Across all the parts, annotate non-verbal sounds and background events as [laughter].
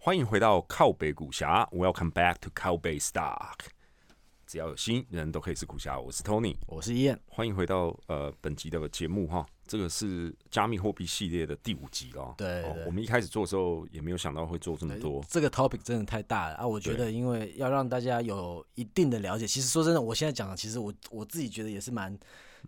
欢迎回到靠北股侠，Welcome back to 靠北 Stock。 只要有心人都可以是股侠，我是 Tony，我是燕。欢迎回到呃本集的节目哈，这个是加密货币系列的第五集哦。对，我们一开始做的时候也没有想到会做这么多。这个 topic 真的太大了啊！我觉得，因为要让大家有一定的了解，其实说真的，我现在讲的，其实我我自己觉得也是蛮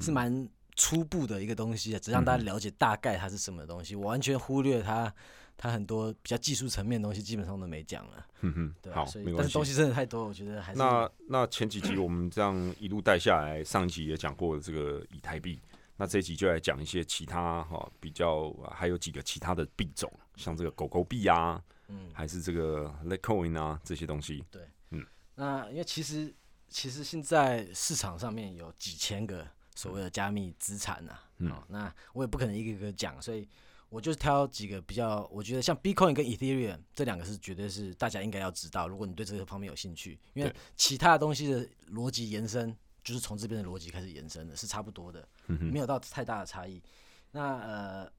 是蛮初步的一个东西啊，只让大家了解大概它是什么东西，我完全忽略它。他很多比较技术层面的东西基本上都没讲了，嗯哼，对，好，没关系。但是东西真的太多，我觉得还是。那那前几集我们这样一路带下来，上一集也讲过这个以太币，那这一集就来讲一些其他哈，比较还有几个其他的币种，像这个狗狗币啊，嗯，还是这个 Litecoin 啊这些东西。对，嗯，那因为其实其实现在市场上面有几千个所谓的加密资产呐，嗯，那我也不可能一个一个讲，所以。我就是挑几个比较，我觉得像 Bitcoin 跟 Ethereum 这两个是绝对是大家应该要知道。如果你对这个方面有兴趣，因为其他的东西的逻辑延伸就是从这边的逻辑开始延伸的，是差不多的，没有到太大的差异。那呃，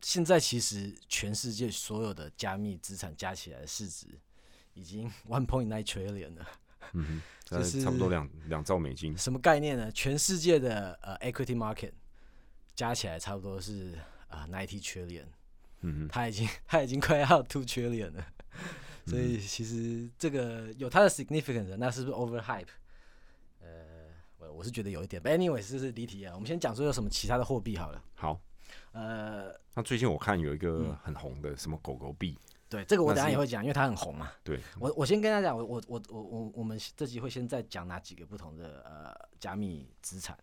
现在其实全世界所有的加密资产加起来的市值已经 one point nine trillion 了，嗯哼，就是差不多两两兆美金。什么概念呢？全世界的呃 equity market 加起来差不多是。啊，ninety trillion，嗯他已经 [laughs] 他已经快要 two trillion 了，所以其实这个有它的 significance，那是不是 over hype？呃，我我是觉得有一点，anyway，这是离题啊。我们先讲说有什么其他的货币好了。好，呃，那最近我看有一个很红的什么狗狗币，对，这个我等下也会讲，因为它很红嘛。对，我我先跟大家讲，我我我我我我们这集会先再讲哪几个不同的呃加密资产。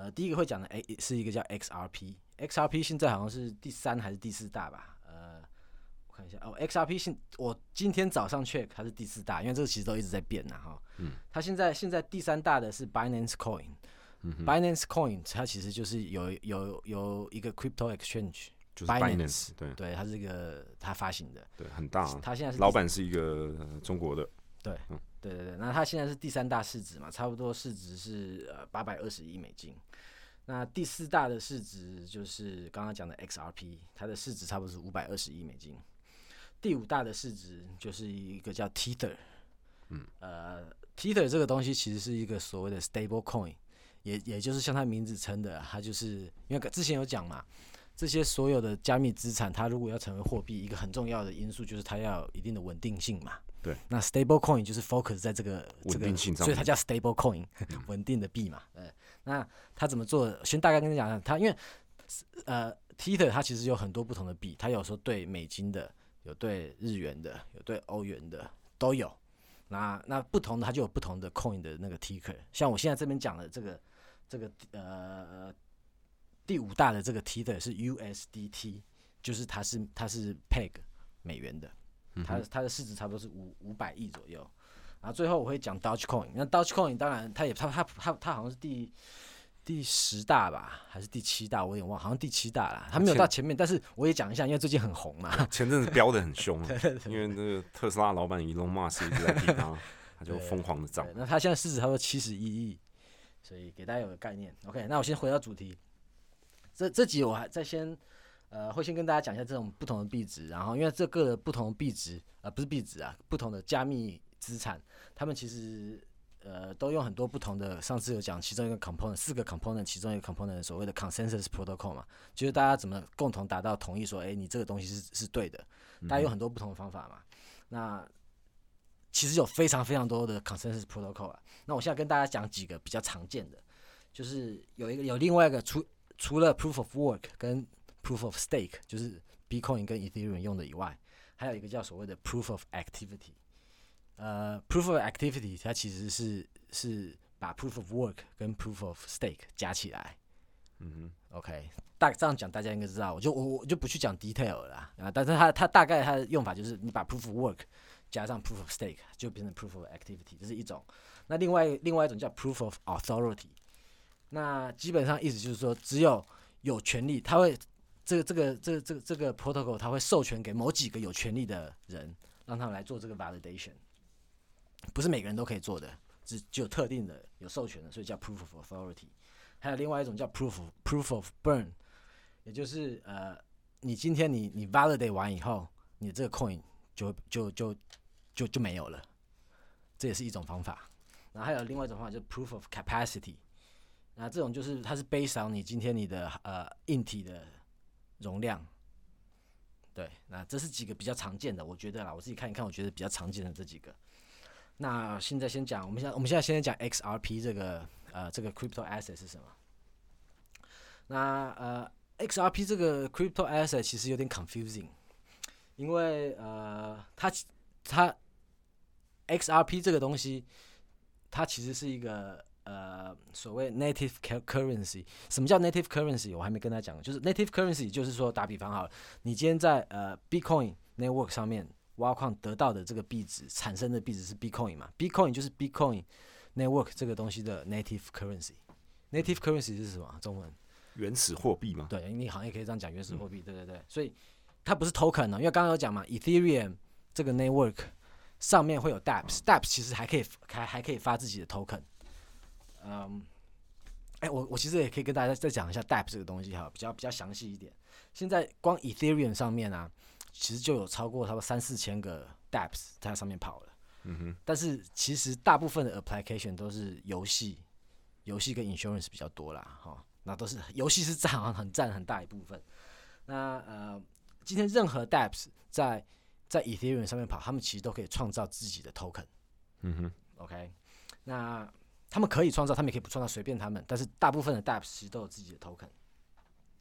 呃，第一个会讲的，哎，是一个叫 XRP，XRP 现在好像是第三还是第四大吧？呃，我看一下哦，XRP 现我今天早上 check 它是第四大，因为这个其实都一直在变呐，哈。嗯。它现在现在第三大的是 Binance Coin，Binance Coin 它其实就是有有有一个 crypto exchange，就是 Binance，对对，它是一个它发行的，对，很大。它现在是老板是一个中国的，对，嗯。对对对，那它现在是第三大市值嘛，差不多市值是呃八百二十亿美金。那第四大的市值就是刚刚讲的 XRP，它的市值差不多是五百二十亿美金。第五大的市值就是一个叫 Tether，嗯，呃，Tether 这个东西其实是一个所谓的 stable coin，也也就是像它名字称的，它就是因为之前有讲嘛，这些所有的加密资产，它如果要成为货币，一个很重要的因素就是它要有一定的稳定性嘛。对，那 stable coin 就是 focus 在这个稳定性上，所以它叫 stable coin，[laughs] 稳定的币嘛。呃，那它怎么做？先大概跟你讲讲，它因为呃，Tether 它其实有很多不同的币，它有时候对美金的，有对日元的，有对欧元的都有。那那不同的它就有不同的 coin 的那个 ticker，。像我现在这边讲的这个这个呃第五大的这个 Tether 是 USDT，就是它是它是 peg 美元的。它它的市值差不多是五五百亿左右，然后最后我会讲 Dogecoin，那 Dogecoin 当然它也它它它它好像是第第十大吧，还是第七大，我有点忘，好像第七大啦，它没有到前面，但是我也讲一下，因为最近很红嘛，[laughs] 前阵子飙的很凶，因为那个特斯拉老板 Elon Musk 一直在替他，他就疯狂的涨，那它现在市值差不多七十一亿，所以给大家有个概念。OK，那我先回到主题，这这集我还再先。呃，会先跟大家讲一下这种不同的币值，然后因为这个不同的币值，呃，不是币值啊，不同的加密资产，他们其实呃都用很多不同的，上次有讲其中一个 component，四个 component，其中一个 component 所谓的 consensus protocol 嘛，就是大家怎么共同达到同意说，哎，你这个东西是是对的，大家有很多不同的方法嘛。那其实有非常非常多的 consensus protocol 啊。那我现在跟大家讲几个比较常见的，就是有一个有另外一个除除了 proof of work 跟 Proof of Stake 就是 Bitcoin 跟 Ethereum 用的以外，还有一个叫所谓的 Proof of Activity。呃，Proof of Activity 它其实是是把 Proof of Work 跟 Proof of Stake 加起来。嗯哼，OK，大这样讲大家应该知道，我就我我就不去讲 detail 了啊。但是它它大概它的用法就是你把 Proof of Work 加上 Proof of Stake 就变成 Proof of Activity，这是一种。那另外另外一种叫 Proof of Authority。那基本上意思就是说，只有有权利，它会这个这个这个这个这个 protocol，它会授权给某几个有权利的人，让他们来做这个 validation，不是每个人都可以做的，只只有特定的有授权的，所以叫 proof of authority。还有另外一种叫 proof proof of burn，也就是呃，你今天你你 validate 完以后，你这个 coin 就就就就就没有了，这也是一种方法。然后还有另外一种方法，就是 proof of capacity。那这种就是它是 based on 你今天你的呃硬体的容量。对，那这是几个比较常见的，我觉得啦，我自己看一看，我觉得比较常见的这几个。那现在先讲，我们现在我们现在先讲 XRP 这个呃这个 crypto asset 是什么？那呃 XRP 这个 crypto asset 其实有点 confusing，因为呃它它 XRP 这个东西，它其实是一个呃所谓 native currency。什么叫 native currency？我还没跟他讲，就是 native currency 就是说打比方好了，你今天在呃 Bitcoin network 上面挖矿得到的这个币值产生的币值是 Bitcoin 嘛？Bitcoin 就是 Bitcoin network 这个东西的 native currency。native currency 是什么？中文？原始货币嘛？对，你好像也可以这样讲，原始货币。对对对，所以它不是 token 呢，因为刚刚有讲嘛，Ethereum 这个 network 上面会有 DApps，DApps 其实还可以还还可以发自己的 token。嗯，哎，我我其实也可以跟大家再讲一下 DApps 这个东西哈，比较比较详细一点。现在光 Ethereum 上面啊，其实就有超过差不多三四千个 DApps 在上面跑了。嗯哼。但是其实大部分的 application 都是游戏，游戏跟 insurance 比较多啦，哈。那都是游戏是占很占很大一部分。那呃，今天任何 DApps 在在 Ethereum 上面跑，他们其实都可以创造自己的 token。嗯哼，OK。那他们可以创造，他们也可以不创造，随便他们。但是大部分的 DApps 其实都有自己的 token。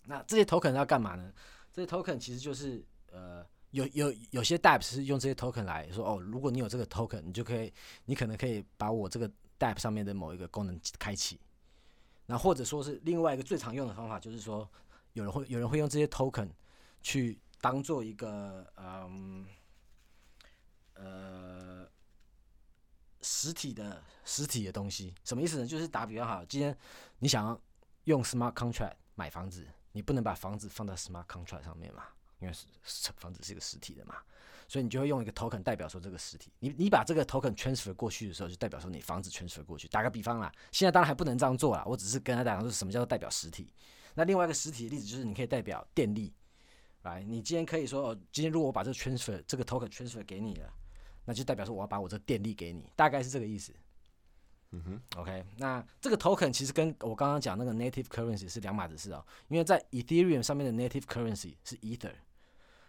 那这些 token 要干嘛呢？这些 token 其实就是呃，有有有些 DApps 是用这些 token 来说哦，如果你有这个 token，你就可以，你可能可以把我这个 DApp 上面的某一个功能开启。那或者说是另外一个最常用的方法，就是说有人会有人会用这些 token 去当做一个嗯呃实体的实体的东西，什么意思呢？就是打比方好，今天你想要用 smart contract 买房子，你不能把房子放在 smart contract 上面嘛，因为是房子是一个实体的嘛。所以你就会用一个 token 代表说这个实体，你你把这个 token transfer 过去的时候，就代表说你房子 transfer 过去。打个比方啦，现在当然还不能这样做啦，我只是跟他讲说什么叫做代表实体。那另外一个实体的例子就是你可以代表电力，来，你今天可以说，今天如果我把这个 transfer 这个 token transfer 给你了，那就代表说我要把我这个电力给你，大概是这个意思。嗯哼，OK，那这个 token 其实跟我刚刚讲那个 native currency 是两码子事哦，因为在 Ethereum 上面的 native currency 是 Ether。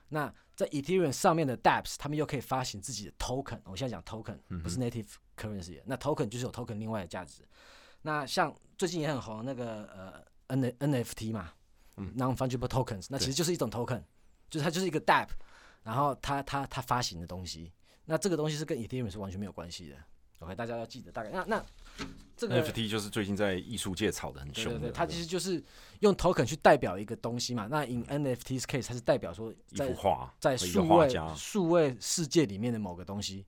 那在 Ethereum 上面的 DApps，他们又可以发行自己的 token。我现在讲 token，不是 native currency。那 token 就是有 token 另外的价值。那像最近也很红那个呃 N NFT 嘛，non-fungible tokens，那其实就是一种 token，就是它就是一个 DApp，然后它它它发行的东西。那这个东西是跟 Ethereum 是完全没有关系的。OK，大家要记得大概那那。这个 NFT 就是最近在艺术界炒的很凶的，对对对，它其实就是用 token 去代表一个东西嘛。那 in NFT's case，它是代表说一幅画，在数位数位世界里面的某个东西。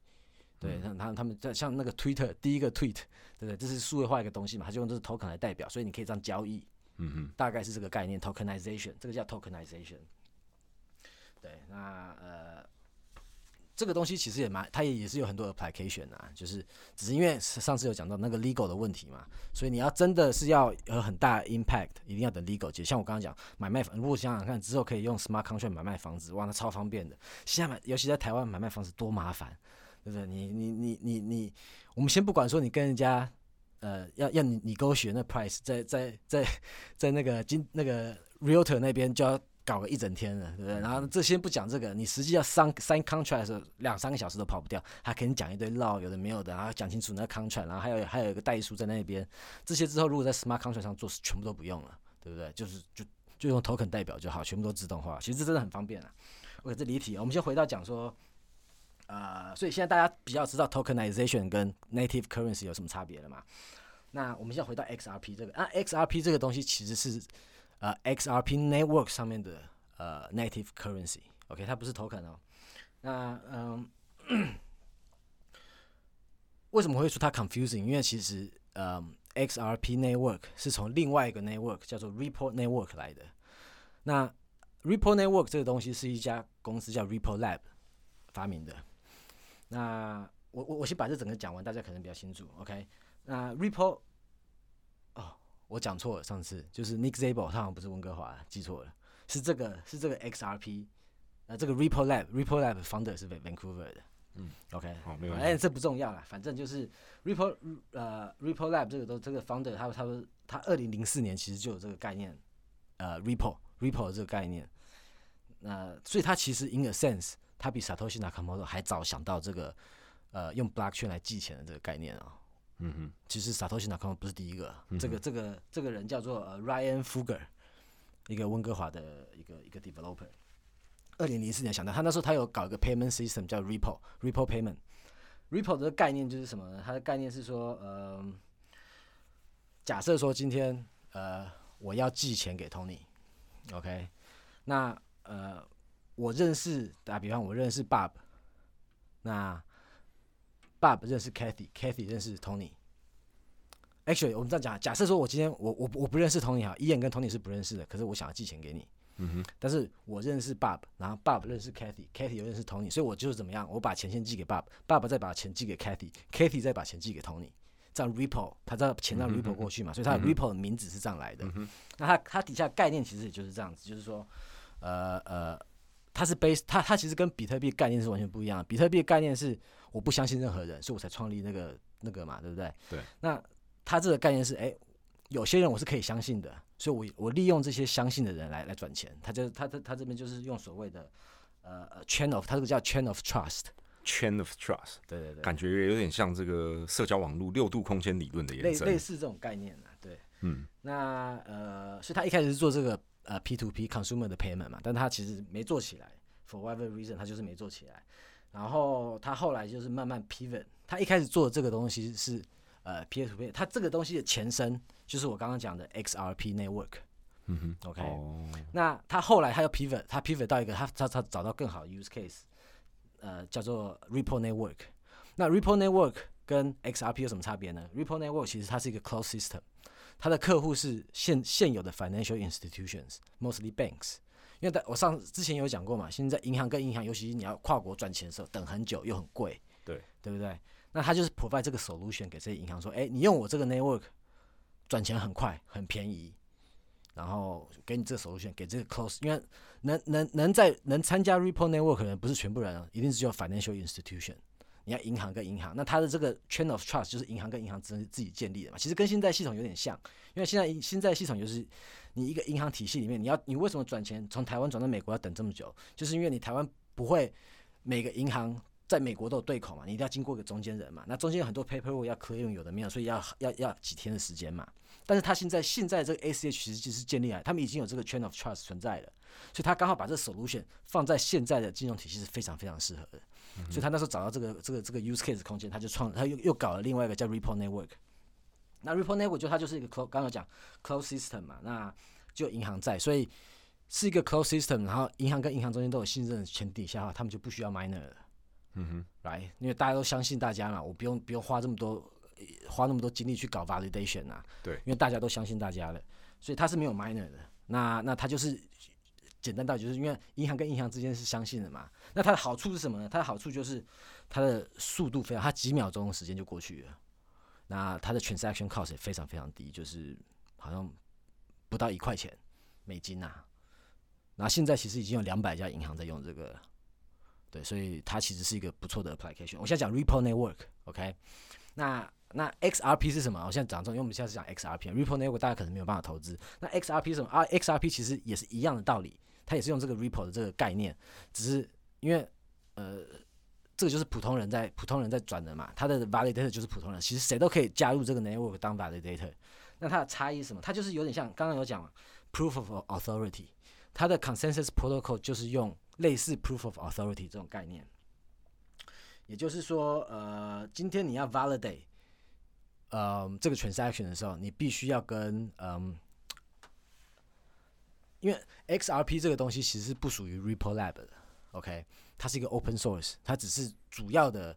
对，像他他们在像那个 Twitter 第一个 tweet，对不对？这是数位化一个东西嘛，它就用这个 token 来代表，所以你可以这样交易。嗯哼，大概是这个概念，tokenization，这个叫 tokenization。对，那呃。这个东西其实也蛮，它也也是有很多 application 啊，就是只是因为上次有讲到那个 legal 的问题嘛，所以你要真的是要有很大 impact，一定要等 legal 解。像我刚刚讲买卖房，如果想想看之后可以用 smart contract 买卖房子，哇，那超方便的。现在买，尤其在台湾买卖房子多麻烦，对不对？你你你你你，我们先不管说你跟人家，呃，要要你你给我选那 price，在在在在那个金那个 realtor 那边就要。搞个一整天了，对不对？然后这先不讲这个，你实际要 sign sign contract 的时候，两三个小时都跑不掉，他肯定讲一堆唠，有的没有的，然后讲清楚那个 contract，然后还有还有一个代数在那边，这些之后如果在 smart contract 上做，全部都不用了，对不对？就是就就用 token 代表就好，全部都自动化，其实这真的很方便啊。OK，这离题，我们先回到讲说，呃，所以现在大家比较知道 tokenization 跟 native currency 有什么差别了嘛？那我们现在回到 XRP 这个，啊，XRP 这个东西其实是。呃，XRP Network 上面的呃 Native Currency，OK，它不是 Token 哦。那嗯，为什么会说它 confusing？因为其实呃 XRP Network 是从另外一个 network 叫做 Ripple Network 来的。那 Ripple Network 这个东西是一家公司叫 Ripple Lab 发明的。那我我我先把这整个讲完，大家可能比较清楚。OK，那 Ripple，我讲错了，上次就是 Nick Zabel，他好像不是温哥华，记错了，是这个是这个 XRP，呃，这个 Ripple Lab，Ripple Lab founder 是 Vancouver 的。嗯，OK，好，没问题哎，这不重要啦，反正就是 Ripple 呃 Ripple Lab 这个都这个 founder 他他他二零零四年其实就有这个概念，呃 Ripple Ripple 这个概念，那所以他其实 in a sense 他比 Satoshi Nakamoto 还早想到这个呃用 blockchain 来寄钱的这个概念啊、嗯哼，其实 Satoshi Nakamoto 不是第一个，嗯这个这个这个人叫做呃 Ryan Fugger，一个温哥华的一个一个 developer。二零零四年想到，他那时候他有搞一个 payment system 叫 Ripple Ripple Payment。Ripple 的概念就是什么呢？它的概念是说，呃，假设说今天呃我要寄钱给 Tony，OK，、那呃我认识打比方我认识 Bob，那 Bob 认识 Kathy，Kathy 认识 Tony。Actually，我们这样讲，假设说我今天我我我不认识 Tony 哈，伊恩跟 Tony 是不认识的，可是我想要寄钱给你，嗯哼，但是我认识 Bob，然后 Bob 认识 Kathy，Kathy 又认识 Tony，所以我就是怎么样，我把钱先寄给 Bob，Bob 再把钱寄给 Kathy，Kathy 再把钱寄给 Tony，这样 Ripple 他知道钱让 Ripple 过去嘛，所以他 Ripple 的名字是这样来的。那它它底下概念其实也就是这样子，就是说，呃呃，它是 base，它它其实跟比特币概念是完全不一样的。比特币的概念是我不相信任何人，所以我才创立那个那个嘛，对不对？对。那他这个概念是，哎、有些人我是可以相信的，所以我我利用这些相信的人来来赚钱。他就他他他这边就是用所谓的呃呃 chain of，他这个叫 chain of trust。Chain of Trust，对对对，感觉有点像这个社交网络六度空间理论的类延伸。类似这种概念啊，对。嗯那呃，所以他一开始是做这个呃 P to P consumer 的 payment 嘛，但他其实没做起来，for whatever reason 他就是没做起来。然后他后来就是慢慢 pivot，他一开始做的这个东西是呃 P to P，他这个东西的前身就是我刚刚讲的 XRP network。嗯哼 OK，、哦，那他后来他又 pivot，他 pivot 到一个他他他找到更好的 use case，呃，叫做 Ripple Network。那 Ripple Network 跟 XRP 有什么差别呢？Ripple Network 其实它是一个 closed system，它的客户是现现有的 financial institutions，mostly banks。因为在我上之前有讲过嘛，现在银行跟银行，尤其你要跨国赚钱的时候，等很久又很贵，对对不对？那他就是 provide 这个 solution 给这些银行说，哎，你用我这个 network 赚钱很快，很便宜，然后给你这个 solution，给这个 close，因为能能能在能参加 Ripple Network 的人不是全部人啊，一定是只有 financial institution。你要银行跟银行，那它的这个 chain of trust 就是银行跟银行自自己建立的嘛，其实跟现在系统有点像，因为现在现在系统就是你一个银行体系里面，你要你为什么转钱从台湾转到美国要等这么久，就是因为你台湾不会每个银行在美国都有对口嘛，你一定要经过一个中间人嘛，那中间有很多 paperwork 要 clear 有的没有，所以要要要几天的时间嘛。但是他现在现在这个 ACH 其实就是建立来，他们已经有这个 chain of trust 存在了，所以他刚好把这 solution 放在现在的金融体系是非常非常适合的。所以他那时候找到这个这个这个 use case 空间，他就创他又又搞了另外一个叫 Ripple Network。那 Ripple Network 就它就是一个 close，刚刚讲 close system 嘛，那就银行在，所以是一个 close system，然后银行跟银行中间都有信任的前提下的话，他们就不需要 miner 了。嗯哼，来，因为大家都相信大家嘛，我不用不用花这么多呃花那么多精力去搞 validation 啊，对。因为大家都相信大家了，所以它是没有 miner 的。那那它就是简单到就是因为银行跟银行之间是相信的嘛，那它的好处是什么呢？它的好处就是它的速度非常，它几秒钟的时间就过去了。那它的 transaction cost 也非常非常低，就是好像不到一块钱美金呐、然后现在其实已经有两百家银行在用这个，对，所以它其实是一个不错的 application。我现在讲 Ripple Network，OK，、那那 XRP 是什么？我现在讲这种，因为我们现在是讲 XRP，Ripple Network 大家可能没有办法投资。那 XRP 是什么啊？XRP 其实也是一样的道理，它也是用这个 Ripple 的这个概念，只是因为呃，这个就是普通人在普通人在转的嘛，他的 validator 就是普通人，其实谁都可以加入这个 network 当 validator。那它的差异是什么？它就是有点像刚刚有讲嘛，proof of authority，它的 consensus protocol 就是用类似 proof of authority 这种概念。也就是说，呃，今天你要 validate，呃，这个 transaction 的时候，你必须要跟嗯，因为 XRP 这个东西其实不属于 Ripple Lab 的，OK，它是一个 open source，它只是主要的，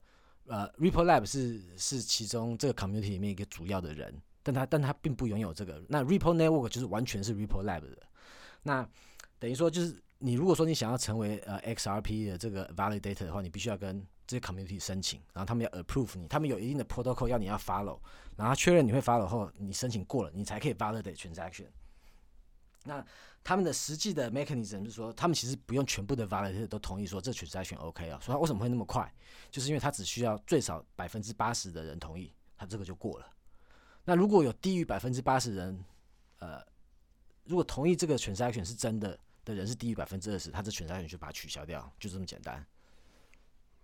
呃，Ripple Lab 是是其中这个 community 里面一个主要的人，但它但它并不拥有这个。那 Ripple Network 就是完全是 Ripple Lab 的。那等于说就是你如果说你想要成为呃 XRP 的这个 validator 的话，你必须要跟这些 community 申请，然后他们要 approve 你，他们有一定的 protocol 要你要 follow，然后确认你会 follow 后，你申请过了，你才可以 validate transaction。那他们的实际的 mechanism 就是说，他们其实不用全部的 validator 都同意说这 transaction OK 啊，所以他为什么会那么快？就是因为他只需要最少百分之八十的人同意，他这个就过了。那如果有低于百分之八十人，呃，如果同意这个 transaction 是真的的人是低于百分之二十，他这 transaction 就把它取消掉，就这么简单。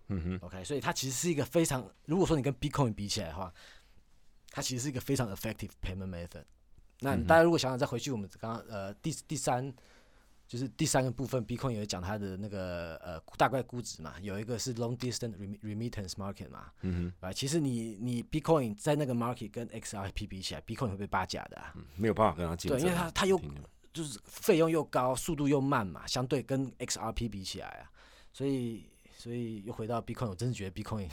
嗯哼，OK，所以它其实是一个非常，如果说你跟 Bitcoin 比起来的话，它其实是一个非常 effective payment method。那大家如果想想再回去，我们刚刚呃第第三就是第三个部分，Bitcoin 有讲它的那个呃大概估值嘛，有一个是 long distance remi- remittance market 嘛，嗯哼啊，其实你你 Bitcoin 在那个 market 跟 XRP 比起来，Bitcoin 会被霸价的啊，哼，没有办法跟它竞争，对，因为它它又就是费用又高，速度又慢嘛，相对跟 XRP 比起来啊，所以所以又回到 Bitcoin，我真的觉得 Bitcoin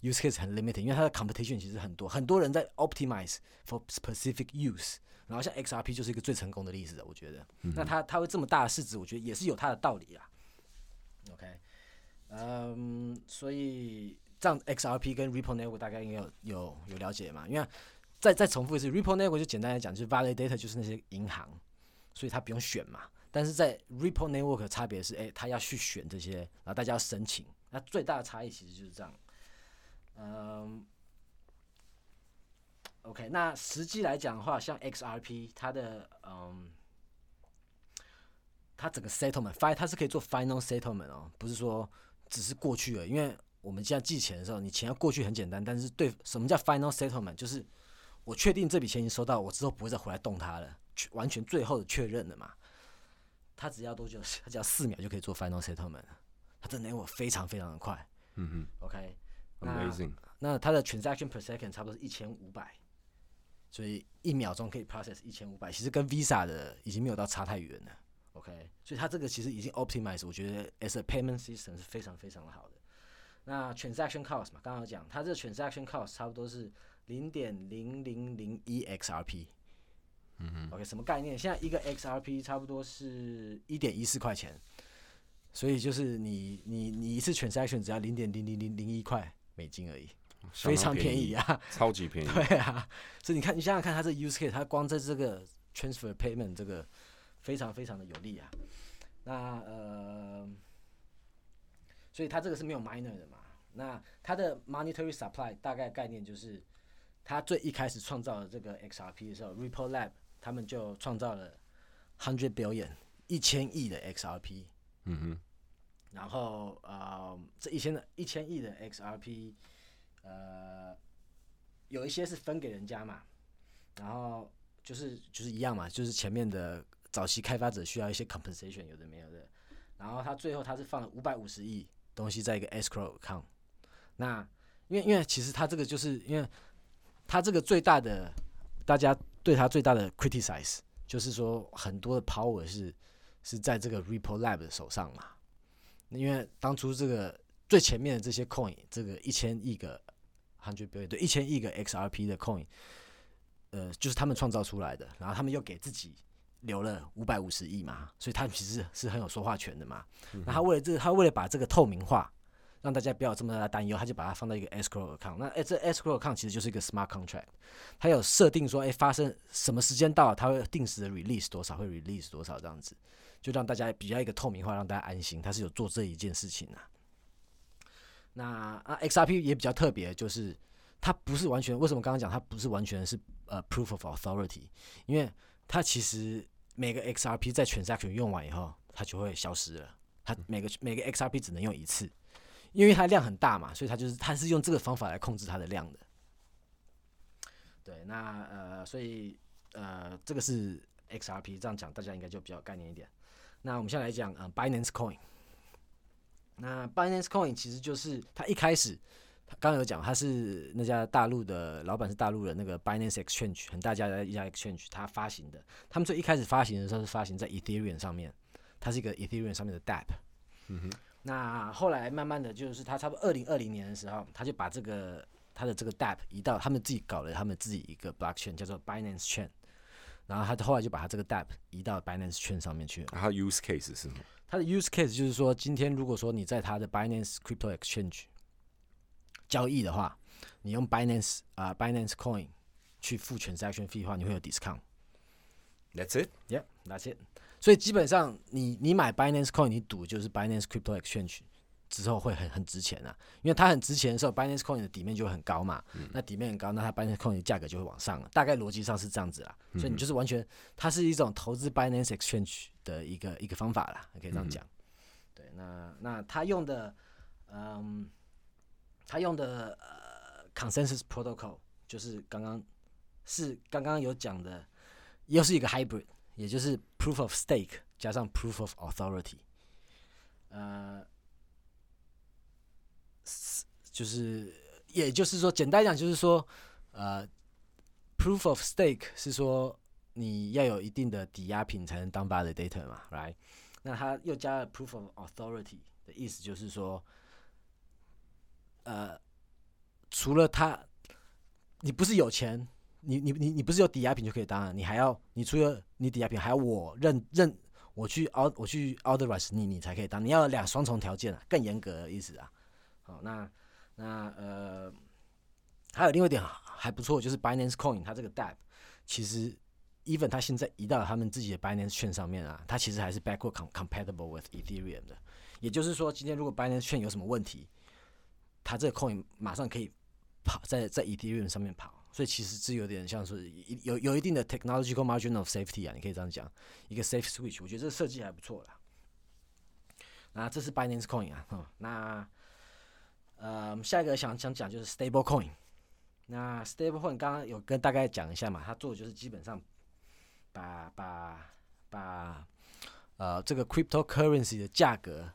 use case 很 limited，因为它的 competition 其实很多，很多人在 optimize for specific use，然后像 XRP 就是一个最成功的例子，我觉得，那它它会这么大的市值，我觉得也是有它的道理啊。OK，嗯，所以这样 XRP 跟 Ripple Network 大概应该有有有了解嘛？因为再再重复一次，Ripple Network 就简单来讲，就是 validator 就是那些银行，所以它不用选嘛。但是在 Ripple Network 的差别是，哎、它要去选这些，然后大家要申请。那最大的差异其实就是这样。嗯，OK，那实际来讲的话，像 XRP 它的嗯，它整个 settlement，fi 它是可以做 final settlement 哦，不是说只是过去了，因为我们现在寄钱的时候，你钱要过去很简单，但是对什么叫 final settlement，就是我确定这笔钱已经收到，我之后不会再回来动它了，确完全最后的确认了嘛。它只要多久？它只要四秒就可以做 final settlement 了。它的 network 非常非常的快。嗯 OK，哼那，amazing，那它的 transaction per second 差不多是一千五百，所以一秒钟可以 process 一千五百，其实跟 Visa 的已经没有到差太远了。OK，所以它这个其实已经 optimize，我觉得 as a payment system 是非常非常的好的。那 transaction cost 嘛，刚刚有讲，它这个 transaction cost 差不多是零点零零零一 XRP。嗯哼，OK，什么概念？现在一个 XRP 差不多是一点一四块钱，所以就是你你你一次 transaction 只要零点零零零零一块美金而已，非常便宜啊，啊。超级便宜，[laughs] 对啊，所以你看，你想想看，它这 use case，它光在这个 transfer payment 这个非常非常的有利啊。那呃，所以它这个是没有 minor 的嘛？那它的 monetary supply 大概概念就是，它最一开始创造了这个 XRP 的时候，Ripple Lab 他们就创造了 hundred billion 一千亿的 XRP，嗯哼，然后呃，这一千的一千亿的 XRP，呃，有一些是分给人家嘛，然后就是就是一样嘛，就是前面的早期开发者需要一些 compensation，有的没有的，然后他最后他是放了五百五十亿东西在一个 escrow account，那因为因为其实他这个就是因为他这个最大的大家对他最大的 criticize 就是说很多的 power 是是在这个 Ripple Lab 的手上嘛。因为当初这个最前面的这些 coin，这个一千亿个 hundred billion 对一千亿个 XRP 的 coin，呃，就是他们创造出来的，然后他们又给自己留了五百五十亿嘛，所以他其实是很有说话权的嘛。那他为了这，他为了把这个透明化，让大家不要这么大的担忧，他就把它放到一个 escrow account。那哎，这 escrow account 其实就是一个 smart contract，它有设定说，哎，发生什么时间到了，它会定时的 release 多少，会 release 多少这样子。就让大家比较一个透明化，让大家安心，他是有做这一件事情啊。那啊，XRP 也比较特别，就是它不是完全为什么刚刚讲它不是完全是呃 proof of authority，因为它其实每个 XRP 在 transaction 用完以后，它就会消失了。它每个每个 XRP 只能用一次，因为它量很大嘛，所以它就是它是用这个方法来控制它的量的。对，那呃，所以呃，这个是 XRP，这样讲大家应该就比较有概念一点。那我们现在来讲呃 Binance Coin。那 Binance Coin 其实就是它一开始，他刚刚有讲，它是那家大陆的老板是大陆的那个 Binance Exchange，很大家的一家 Exchange，它发行的。他们最一开始发行的时候是发行在 Ethereum 上面，它是一个 Ethereum 上面的 DApp。嗯哼，那后来慢慢的就是他差不多二零二零年的时候，他就把这个他的这个 DApp 移到他们自己搞了他们自己一个 blockchain 叫做 Binance Chain，，然后他后来就把他这个 DApp 移到 Binance 圈上面去了。它 use case 是什么？它的 use case 就是说，今天如果说你在它的 Binance Crypto Exchange 交易的话，你用 Binance 啊、Binance Coin 去付 transaction fee 的话，你会有 discount。That's it。Yeah, that's it。所以基本上你你买 Binance Coin，你赌就是 Binance Crypto Exchange 之后会很很值钱啊，因为它很值钱的时候，Binance Coin 的底面就会很高嘛。那底面很高，那它 Binance Coin 的价格就会往上了，大概逻辑上是这样子啦。所以你就是完全，它是一种投资 Binance Exchange 的一个一个方法啦，可以这样讲。对，那那它用的，嗯，它用的呃 Consensus Protocol 就是刚刚是刚刚有讲的，又是一个 hybrid，也就是 Proof of Stake 加上 Proof of Authority，呃，是就是也就是说，简单讲就是说，呃，Proof of Stake 是说你要有一定的抵押品才能当 validator 嘛，right？那他又加了 Proof of Authority 的意思就是说，呃，除了他，你不是有钱，你你你你不是有抵押品就可以当了，你还要你除了你抵押品，还要我认认我去 au 我去 authorize 你，你才可以当，你要两双重条件啊，更严格的意思啊。哦，那那呃，还有另外一点还不错，就是 Binance Coin 它这个 DAP 其实 even 它现在移到他们自己的 Binance 券上面啊，它其实还是 backward com compatible with Ethereum 的。也就是说，今天如果 Binance 券有什么问题，它这个 coin 马上可以跑在在 Ethereum 上面跑，所以其实是有点像是有有一定的 technological margin of safety 啊，你可以这样讲，一个 safe switch，我觉得这个设计还不错啦。那这是 Binance Coin 啊，嗯，那呃下一个想想讲就是 Stable Coin。那 Stable Coin 刚刚有跟大概讲一下嘛，它做的就是基本上把把把呃这个 cryptocurrency 的价格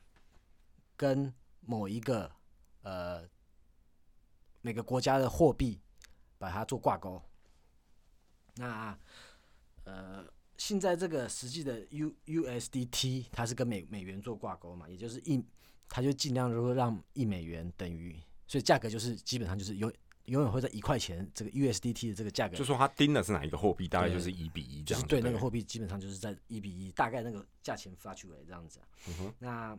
跟某一个呃每个国家的货币把它做挂钩。那呃现在这个实际的 U USDT 它是跟美美元做挂钩嘛，也就是一它就尽量如果让一美元等于，所以价格就是基本上就是永永远会在一块钱这个 USDT 的这个价格就说它盯的是哪一个货币，大概就是一比一这样。就是对那个货币基本上就是在一比一，大概那个价钱 fluctuate 这样子、啊。嗯那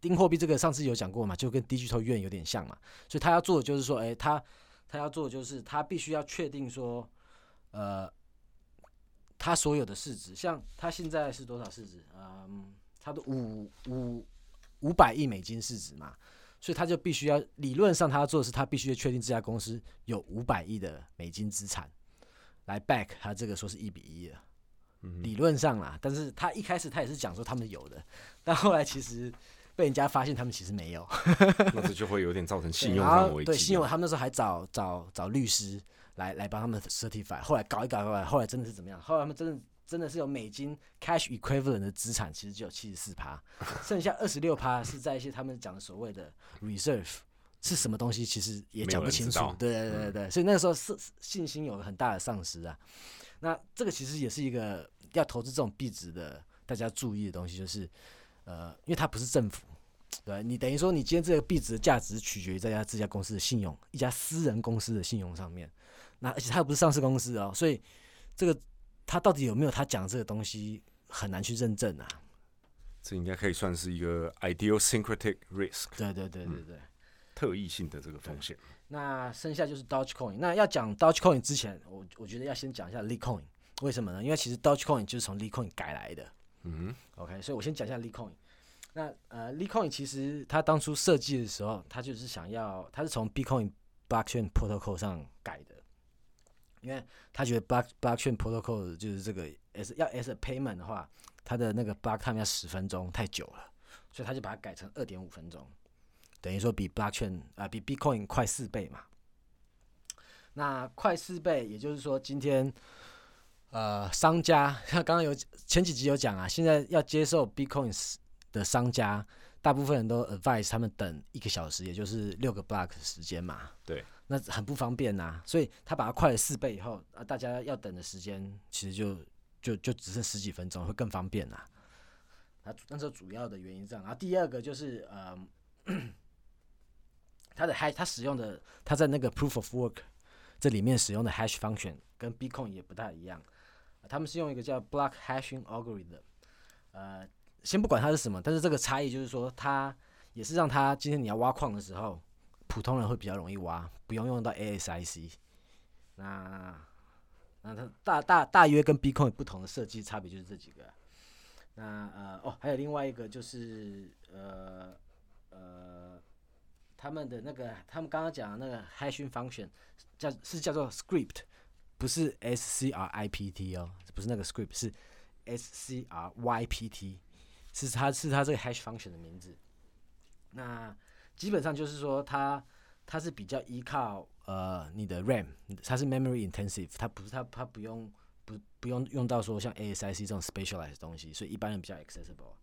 盯货币这个上次有讲过嘛，就跟 digital yuan 有点像嘛，所以他要做的就是说，哎、他他要做的就是他必须要确定说，呃，他所有的市值，像他现在是多少市值？嗯，他的五五五百亿美金市值嘛，所以他就必须要理论上他要做的是，他必须要确定这家公司有五百亿的美金资产来 back 他这个说是一比一的。嗯理论上啦，但是他一开始他也是讲说他们有的，但后来其实被人家发现他们其实没有，那这就会有点造成信用对。信用他们那时候还找找找律师来来帮他们 certify，后来搞一搞，后来后来真的是怎么样？后来他们真的真的是有美金 cash equivalent 的资产，其实只有七十四趴，[laughs] 剩下二十六趴是在一些他们讲的所谓的 reserve 是什么东西，其实也讲不清楚。对对对对对，所以那个时候是信心有很大的丧失啊。那这个其实也是一个要投资这种币值的大家注意的东西，就是呃，因为它不是政府，对你等于说你今天这个币值的价值取决于这家这家公司的信用，一家私人公司的信用上面。那而且它又不是上市公司哦，所以这个它到底有没有他讲这个东西很难去认证啊。这应该可以算是一个 idiosyncratic risk 对对对对对。特异性的这个风险。那剩下就是 Dogecoin。那要讲 Dogecoin 之前，我我觉得要先讲一下 Litecoin。为什么呢？因为其实 Dogecoin 就是从 Litecoin 改来的。嗯 OK，所以我先讲一下 Litecoin。那呃，Litecoin 其实它当初设计的时候，它就是想要，它是从 Bitcoin Blockchain Protocol 上改的，因为他觉得 Block Blockchain Protocol 就是这个 S 要 S a payment 的话，它的那个 block time 要十分钟，太久了，所以他就把它改成二点五分钟，等于说比 Blockchain 啊、比 Bitcoin 快四倍嘛。那快四倍，也就是说今天。呃，商家像 [laughs] 刚刚有前几集有讲啊，现在要接受 Bitcoin 的商家，大部分人都 advise 他们等一个小时，也就是六个 block 时间嘛。对，那很不方便呐、所以他把它快了四倍以后，啊，大家要等的时间其实就就就只剩十几分钟，会更方便呐、那那时候主要的原因这样，然后第二个就是呃，[coughs] 它的 hash 它使用的它在那个 proof of work 这里面使用的 hash function 跟 Bitcoin 也不太一样，他们是用一个叫 block hashing algorithm，呃，先不管它是什么，但是这个差异就是说，它也是让它今天你要挖矿的时候，普通人会比较容易挖，不用用到 ASIC。那那它大大大约跟 Bitcoin 不同的设计差别就是这几个。那呃哦，还有另外一个就是呃呃，他们的那个他们刚刚讲的那个 hashing function 叫是叫做 script，不是 S C R I P T 哦，不是那个 script，是 S C R Y P T，是它是它这个 hash function 的名字。那基本上就是说它它是比较依靠呃你的 RAM，它是 memory intensive，它不是它它不用不不用用到说像 ASIC 这种 specialized 的东西，所以一般人比较 accessible。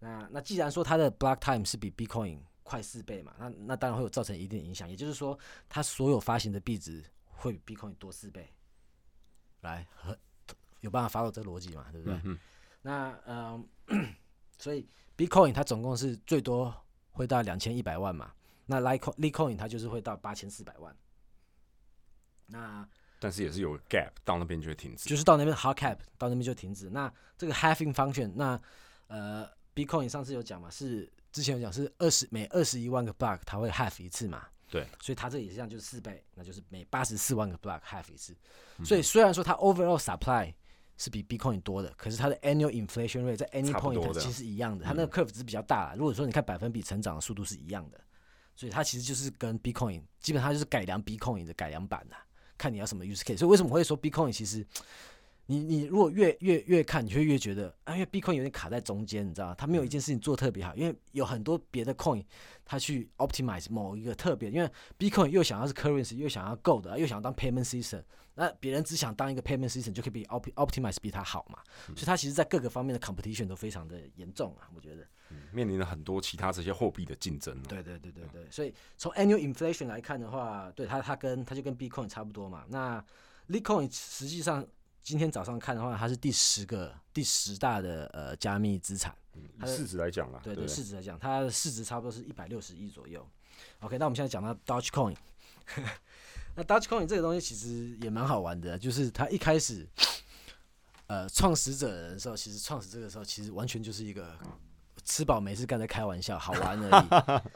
那那既然说它的 block time 是比 Bitcoin 快四倍嘛，那那当然会有造成一定影响，也就是说它所有发行的币值会比 Bitcoin 多四倍。来，和有办法 follow 这个逻辑嘛？对不对？那嗯，[coughs] 所以 Bitcoin 它总共是最多会到两千一百万嘛，那 Litecoin Litecoin 它就是会到八千四百万。那但是也是有 gap，到那边就会停止。就是到那边 hard cap，到那边就停止。那这个 halving function，那呃 Bitcoin 上次有讲嘛，是之前有讲是二十每二十一万个 block 它会 halve 一次嘛？对，所以它这也是这样，就是四倍，那就是每八十四万个 block halve 一次。所以虽然说它 overall supply 是比 Bitcoin 多的，可是它的 annual inflation rate 在 any point 的其实是一样的，它那个 curve 只是比较大啦。如果说你看百分比成长的速度是一样的，所以它其实就是跟 Bitcoin 基本上就是改良 Bitcoin 的改良版呐、看你要什么 use case。所以为什么会说 Bitcoin 其实你你如果越越越看，你会越觉得啊，因为 Bitcoin 有点卡在中间，你知道吗？它没有一件事情做特别好，因为有很多别的 coin 它去 optimize 某一个特别，因为 Bitcoin 又想要是 currency，又想要 gold，又想要当 payment system，那别人只想当一个 payment system 就可以比 opt optimize 比它好嘛，所以它其实在各个方面的 competition 都非常的严重啊，我觉得。嗯面临了很多其他这些货币的竞争、哦。对对对对对，所以从 annual inflation 来看的话，对它它跟它就跟 Bitcoin 差不多嘛。那 l i t c o i n 实际上今天早上看的话，它是第十个第十大的呃加密资产。以市值来讲啦，对对，市值来讲，它的市值差不多是一百六十亿左右。OK，那我们现在讲到 Dogecoin，[laughs] 那 Dogecoin 这个东西其实也蛮好玩的，就是它一开始，呃，创始者的时候，其实创始这个时候，其实完全就是一个吃饱没事干在开玩笑，好玩而已。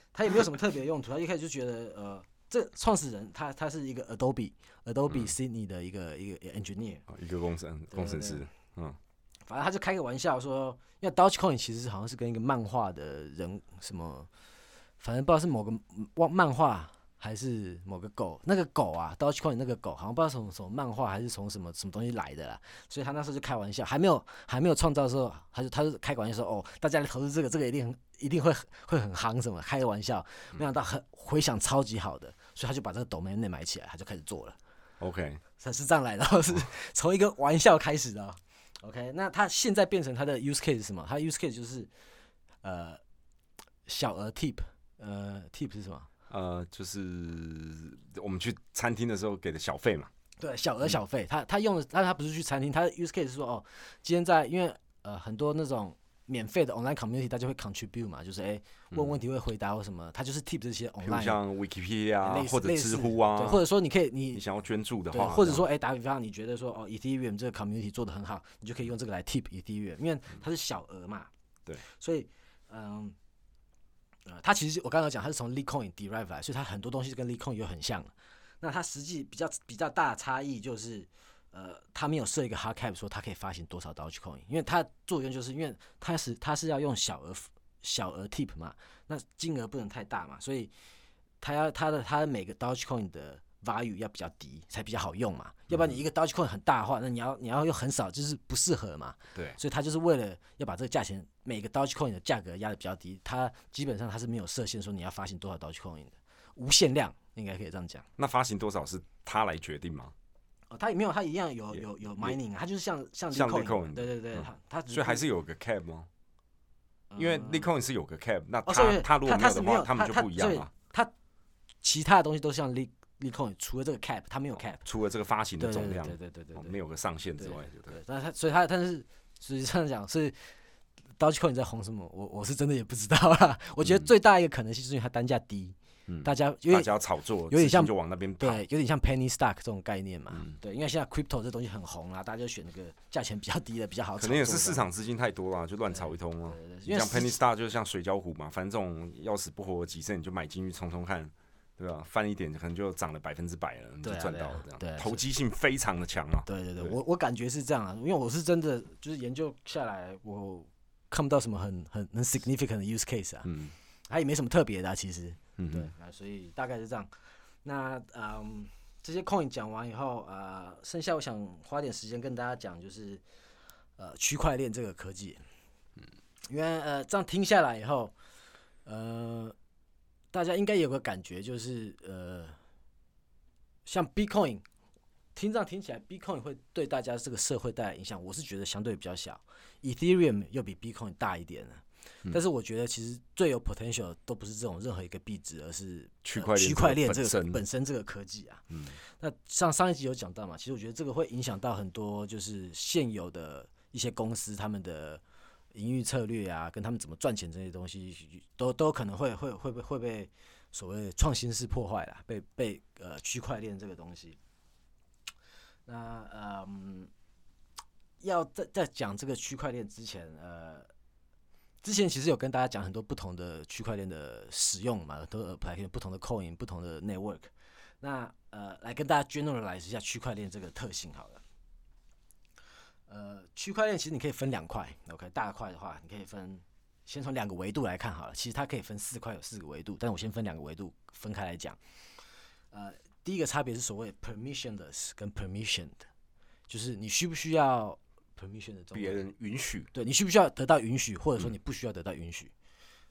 [laughs] 他也没有什么特别的用途，他一开始就觉得，呃，这创始人他他是一个 Adobe Adobe Sydney 的一个一个 engineer，哦一个工程工程师，嗯，反正他就开个玩笑说，因为 Dogecoin 其实好像是跟一个漫画的人什么，反正不知道是某个漫漫画还是某个狗，那个狗啊，Dogecoin 那个狗好像不知道从什么漫画还是从什么什么东西来的啦，所以他那时候就开玩笑，还没有还没有创造的时候，他就他就开个玩笑说，哦，大家来投资这个，这个一定很一定会会很夯什么，开个玩笑，没想到很回响超级好的，所以他就把这个 domain name 买起来，他就开始做了。OK，是是这样来的，然后是从一个玩笑开始的哦。OK，那它现在变成它的 use case 是什么？它的 use case 就是呃小额 tip，呃 tip 是什么？呃，就是我们去餐厅的时候给的小费嘛，对，小额小费。他他用的，但他不是去餐厅，他的 use case 是说哦，今天在因为呃很多那种免费的 online community，大家会 contribute 嘛，就是哎问问题会回答或什么，他就是 tip 这些 online 像 Wikipedia 啊或者知乎啊。对，，或者说你可以你你想要捐助的对，话，或者说，哎、打比方，你觉得说，哦，Ethereum 这个 community 做的很好，你就可以用这个来 tip Ethereum，因为它是小额嘛。对。所以，嗯，呃，它其实我刚刚有讲，它是从 Litecoin derive 来，所以它很多东西跟 Litecoin 又很像。那它实际比较比较大的差异就是，呃，他没有设一个 hard cap 说他可以发行多少 Dogecoin，因为他的作用就是因为他是他是要用小额小额 tip 嘛，那金额不能太大嘛，所以他要他的他的每个 Dogecoin 的 value 要比较低，才比较好用嘛。要不然你一个 Dogecoin 很大的话，那你要你要用很少，就是不适合嘛。对，所以他就是为了要把这个价钱每个 Dogecoin 的价格压的比较低，它基本上它是没有设限说你要发行多少 Dogecoin 的，无限量应该可以这样讲。那发行多少是他来决定吗？哦，它也没有，它一样有有有 mining，啊它就是像像像 Litecoin，Litecoin 对对对，嗯它它所以还是有个 cap 吗？因为嗯 Bitcoin 是有个 cap，那哦，所以他他如果没有的话，它们就不一样了。它其他的东西都像 Li Litecoin，除了这个 cap，它没有 cap。除了这个发行的总量对对对对没有个上限之外，对不对？对，但是他所以它但是实际上讲是 Dogecoin 在红什么，我我是真的也不知道啦。我觉得最大一个可能性是因为它单价低，嗯大家有点大家炒作，有点像就往那边。对，有点像 penny stock 这种概念嘛。嗯对，因为现在 crypto 这东西很红啊，大家就选那个价钱比较低的，比较好。可能也是市场资金太多了，就乱炒一通啊。对，对 Penny Star 就是像水饺虎嘛，反正这种要死不活的几次你就买进去冲冲看，对吧？翻一点可能就涨了百分之百了，你就赚到了这样。对啊投机性非常的强啊。对对对，对我我感觉是这样啊，因为我是真的就是研究下来，我看不到什么很很很 significant 的 use case 啊，嗯它也没什么特别的、啊，其实。对嗯对，啊，所以大概是这样。那嗯，这些 coin 讲完以后，呃，剩下我想花点时间跟大家讲，就是呃区块链这个科技。嗯，因为呃这样听下来以后，呃，大家应该有个感觉，就是呃，像 Bitcoin，听这样听起来，Bitcoin 会对大家这个社会带来影响，我是觉得相对比较小。Ethereum 又比 Bitcoin 大一点了。但是我觉得其实最有 potential 都不是这种任何一个币值，而是呃区块链区块链这个本身这个科技啊。嗯那像上一集有讲到嘛，其实我觉得这个会影响到很多就是现有的一些公司他们的营运策略啊，跟他们怎么赚钱这些东西，都都可能会会会被会被所谓创新式破坏啦，被被呃区块链这个东西。那呃嗯，要在在讲这个区块链之前，呃，之前其实有跟大家讲很多不同的区块链的使用嘛，都 apply 不同的 coin、不同的 network。那呃，来跟大家 generalize 一下区块链这个特性好了。呃，区块链其实你可以分两块，OK，大块的话你可以分，先从两个维度来看好了。其实它可以分四块，有四个维度，但我先分两个维度分开来讲。呃，第一个差别是所谓 permissionless 跟 permissioned，就是你需不需要 permission 的别人允许，对你需不需要得到允许，或者说你不需要得到允许？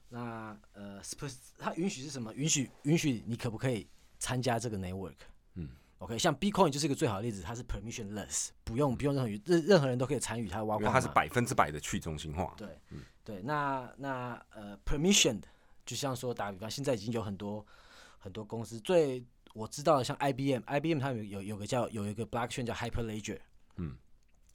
那呃，spec- 它允许是什么？允许允许你可不可以参加这个 network？嗯，OK，像 Bitcoin 就是一个最好的例子，它是 permissionless，不用不用任何任任何人都可以参与它的挖矿它是百分之百的去中心化。对，对，那那呃，permissioned，就像说打个比方，现在已经有很多很多公司，最我知道的像 IBM，IBM 它有有有个叫有一个 blockchain 叫 Hyperledger，嗯，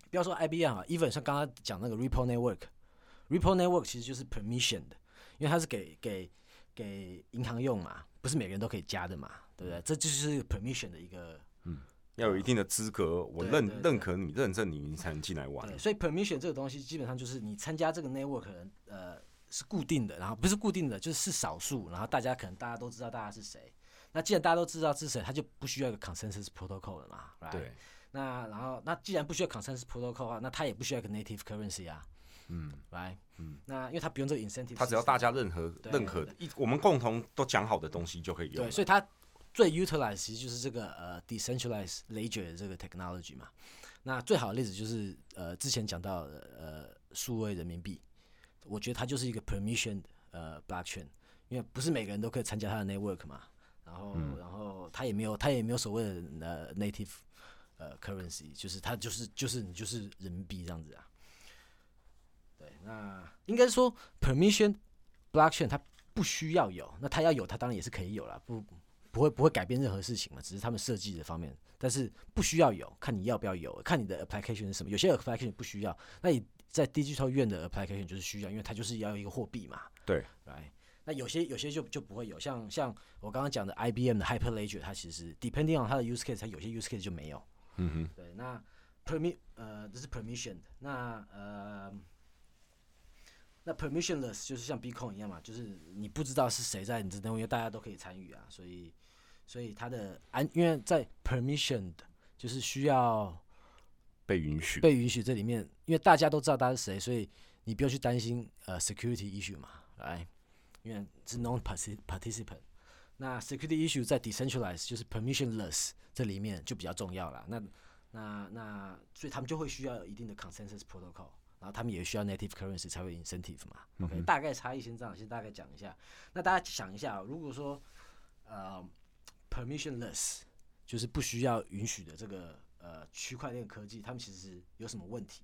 不要说 IBM 啊，even 像刚刚讲那个 Ripple Network，Ripple Network 其实就是 permissioned，因为它是给给给银行用嘛，不是每个人都可以加的嘛，对不对？这就是 permission 的一个嗯要有一定的资格，我对认认可你、认证你，你才能进来玩对，。所以 permission 这个东西基本上就是你参加这个 network 呃，是固定的，然后不是固定的，就是是少数，然后大家可能大家都知道大家是谁。那既然大家都知道是谁，他就不需要一个 consensus protocol 了嘛，right？对，那然后那既然不需要 consensus protocol 的话，那它也不需要一个 native currency 啊。嗯，，right？嗯，那因为它不用这个 incentive，它只要大家任何对任何一我们共同都讲好的东西就可以用对，所以它最 utilize 其实就是这个呃 decentralized ledger 的这个 technology 嘛。那最好的例子就是呃之前讲到的呃数位人民币，我觉得它就是一个 permission 呃 blockchain，因为不是每个人都可以参加它的 network 嘛。然后、嗯。然后它也没有它也没有所谓的呃 native 呃 currency，就是它就是就是你就是人民币这样子啊。对，那应该说 permission blockchain 它不需要有，那它要有，它当然也是可以有啦，不不会不会改变任何事情嘛，只是他们设计的方面，但是不需要有，看你要不要有，看你的 application 是什么。有些 application 不需要，那你在 digital 院的 application 就是需要，因为它就是要一个货币嘛，对，来。那有些有些就就不会有，像像我刚刚讲的 IBM 的 Hyperledger，它其实 depending on 它的 use case，它有些 use case 就没有。嗯哼，对，那 permit 呃这是 permission，那呃那 permissionless 就是像 Bitcoin 一样嘛，就是你不知道是谁在你这东因为大家都可以参与啊，所以所以它的安因为在 permissioned 就是需要被允许。被允许这里面，因为大家都知道他是谁，所以你不用去担心呃 security issue 嘛，来，因为是 non participant。那 security issue 在 decentralized 就是 permissionless 这里面就比较重要了。那那那所以他们就会需要有一定的 consensus protocol，然后他们也需要 native currency 才会 incentive 嘛。OK，、大概差异先这样，先大概讲一下。那大家想一下，如果说呃 permissionless 就是不需要允许的这个呃区块链科技，他们其实有什么问题？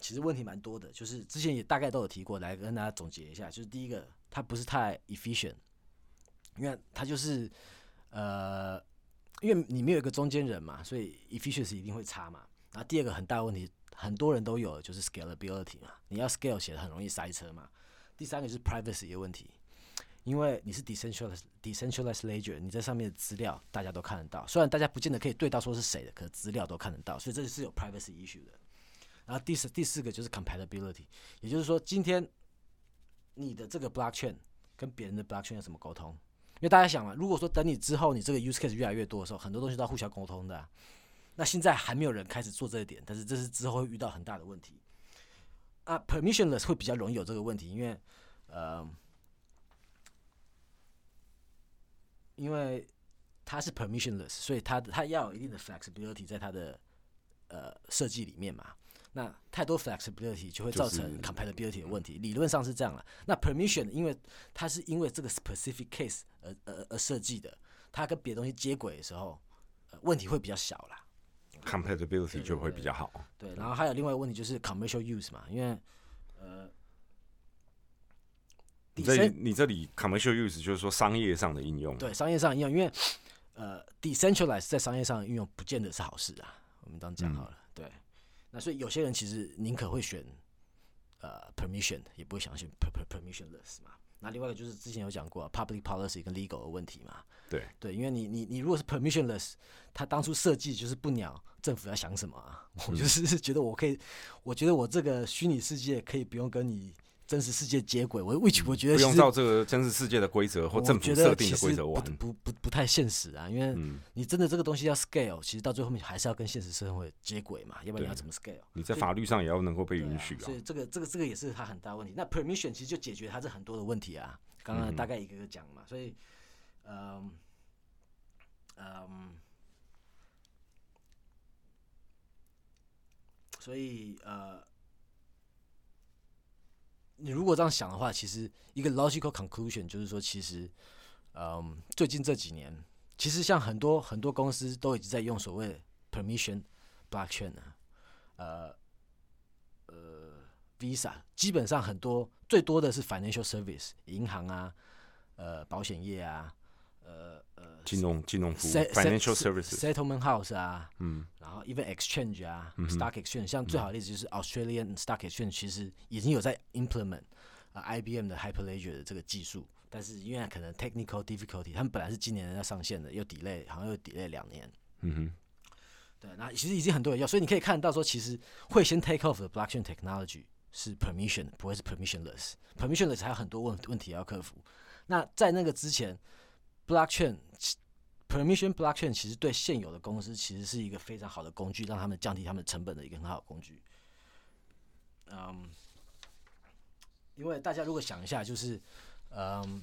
其实问题蛮多的，就是之前也大概都有提过，来跟大家总结一下。就是第一个，它不是太 efficient，因为它就是呃，因为你没有一个中间人嘛，所以 efficiency 一定会差嘛。然后第二个很大问题，很多人都有，就是 scalability 嘛，你要 scale 写的很容易塞车嘛。第三个就是 privacy 的问题，因为你是 decentralized decentralized ledger，你在上面的资料大家都看得到，虽然大家不见得可以对到说是谁的，可资料都看得到，所以这是有 privacy issue 的。然后第四第四个就是 compatibility，也就是说今天你的这个 blockchain 跟别人的 blockchain 有什么沟通？因为大家想嘛，如果说等你之后你这个 use case 越来越多的时候，很多东西都要互相沟通的、那现在还没有人开始做这一点，但是这是之后会遇到很大的问题。啊，permissionless 会比较容易有这个问题，因为呃，因为它是 permissionless，所以它它要有一定的 flexibility 在它的呃设计里面嘛。那太多 flexibility 就会造成 compatibility 的问题，理论上是这样了。那 permission 因为它是因为这个 specific case 而而而设计的，它跟别的东西接轨的时候，呃，问题会比较小啦。compatibility 就会比较好。对，然后还有另外一个问题就是 commercial use 嘛，因为呃，你这你这里 commercial use 就是说商业上的应用。对商业上应用，因为呃 decentralized 在商业上的运用不见得是好事啊，我们这样讲好了。对，那所以有些人其实宁可会选呃 permission，也不会想选 per per permissionless 嘛。那另外一个就是之前有讲过、public policy 跟 legal 的问题嘛。对对，因为你你你如果是 permissionless，他当初设计就是不鸟政府要想什么啊。我就是觉得我可以，我觉得我这个虚拟世界可以不用跟你真实世界接轨。我 which 我觉得不用照这个真实世界的规则或政府设定的规则玩。不不不太现实啊，因为嗯，你真的这个东西要 scale，其实到最后面还是要跟现实社会接轨嘛，要不然你要怎么 scale？你在法律上也要能够被允许啊所。以这个这个这个也是它很大问题。那 permission 其实就解决它这很多的问题啊，刚刚大概一个个讲嘛，所以，嗯嗯，所以呃，你如果这样想的话，其实一个 logical conclusion 就是说，其实，嗯，最近这几年，其实像很多很多公司都已经在用所谓的 permission blockchain 了，呃呃，Visa 基本上很多最多的是 financial service 银行啊，呃，保险业啊，呃金融金融服务 financial services，settlement house 啊，嗯，然后 even exchange 啊、s t o c k exchange，像最好的例子就是 Australian stock exchange，其实已经有在 implement 啊、IBM 的 Hyperledger 的这个技术，但是因为可能 technical difficulty，他们本来是今年要上线的，又 delay，好像又 delay 两年。嗯哼，对，那其实已经很多人要，所以你可以看到说，其实会先 take off 的 blockchain technology 是 permission，不会是 permissionless。permissionless 还有很多问问题要克服。那在那个之前，blockchain permission blockchain 其实对现有的公司其实是一个非常好的工具，让他们降低他们成本的一个很好的工具。嗯，因为大家如果想一下，就是嗯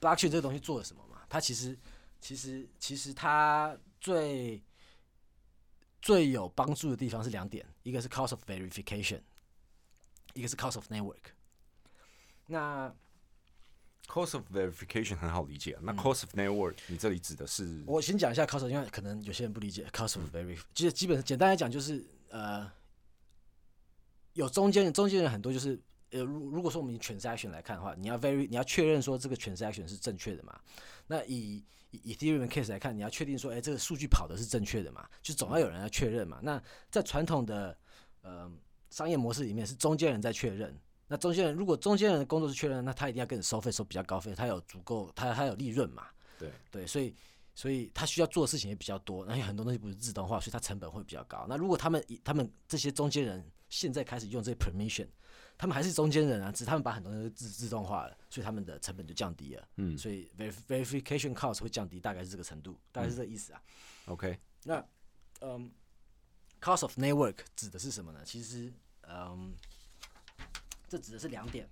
，blockchain 这个东西做了什么嘛？它其实其实其实它最最有帮助的地方是两点，一个是 cost of verification，一个是 cost of network。那 cost of verification 很好理解啊。那 cost of network 你这里指的是嗯我先讲一下 cost，of，因为可能有些人不理解 cost of verif，其实基本简单来讲就是呃，有中间人，中间人很多就是呃，如如果说我们以 transaction 来看的话，你要 very 你要确认说这个 transaction 是正确的嘛？那以以 Ethereum 的 case 来看，你要确定说，哎、这个数据跑的是正确的嘛？就总要有人要确认嘛。那在传统的呃商业模式里面，是中间人在确认。那中间人如果中间人的工作是确认，那他一定要跟你收费收比较高费，他有足够，他他有利润嘛？对对，所以所以他需要做的事情也比较多，那有很多东西不是自动化，所以它成本会比较高。那如果他们他们这些中间人现在开始用这些 permission，他们还是中间人啊，只是他们把很多东西自自动化了，所以他们的成本就降低了。嗯所以 ver verification cost 会降低，大概是这个程度，大概是这个意思啊。OK 那嗯，cost of network 指的是什么呢？其实嗯，这指的是两点，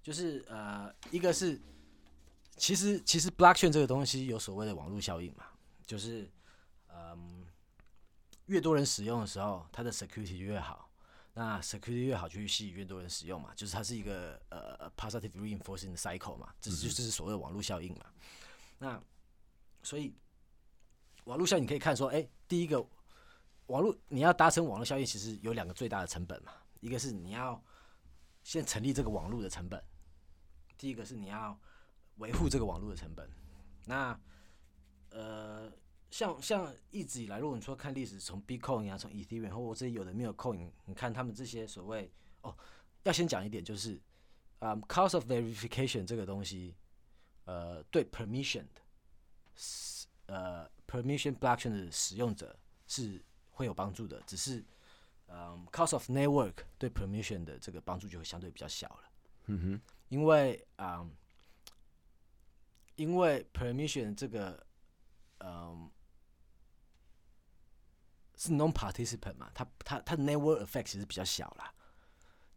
就是呃，一个是其实其实 blockchain 这个东西有所谓的网络效应嘛，就是嗯，越多人使用的时候，它的 security 就越好。那 security 越好，就会吸引越多人使用嘛，就是它是一个呃 positive reinforcing cycle 嘛，这是就是所谓的网络效应嘛。那所以网络效应你可以看说，哎、第一个网络你要达成网络效应，其实有两个最大的成本嘛，一个是你要先成立这个网络的成本，第一个是你要维护这个网络的成本。那呃，像像一直以来，如果你说看历史，从 Bitcoin 啊，从 Ethereum 或者这些有的没有 coin，你看他们这些所谓哦，要先讲一点，就是啊、c o s t of verification 这个东西，呃，对 permission 的，呃 permission blockchain 的使用者是会有帮助的，只是，嗯、c o s t of network 对 permission 的这个帮助就会相对比较小了。嗯哼，因为啊、因为 permission 这个，嗯、是 non participant 嘛，它它它的 network effect 其实比较小啦。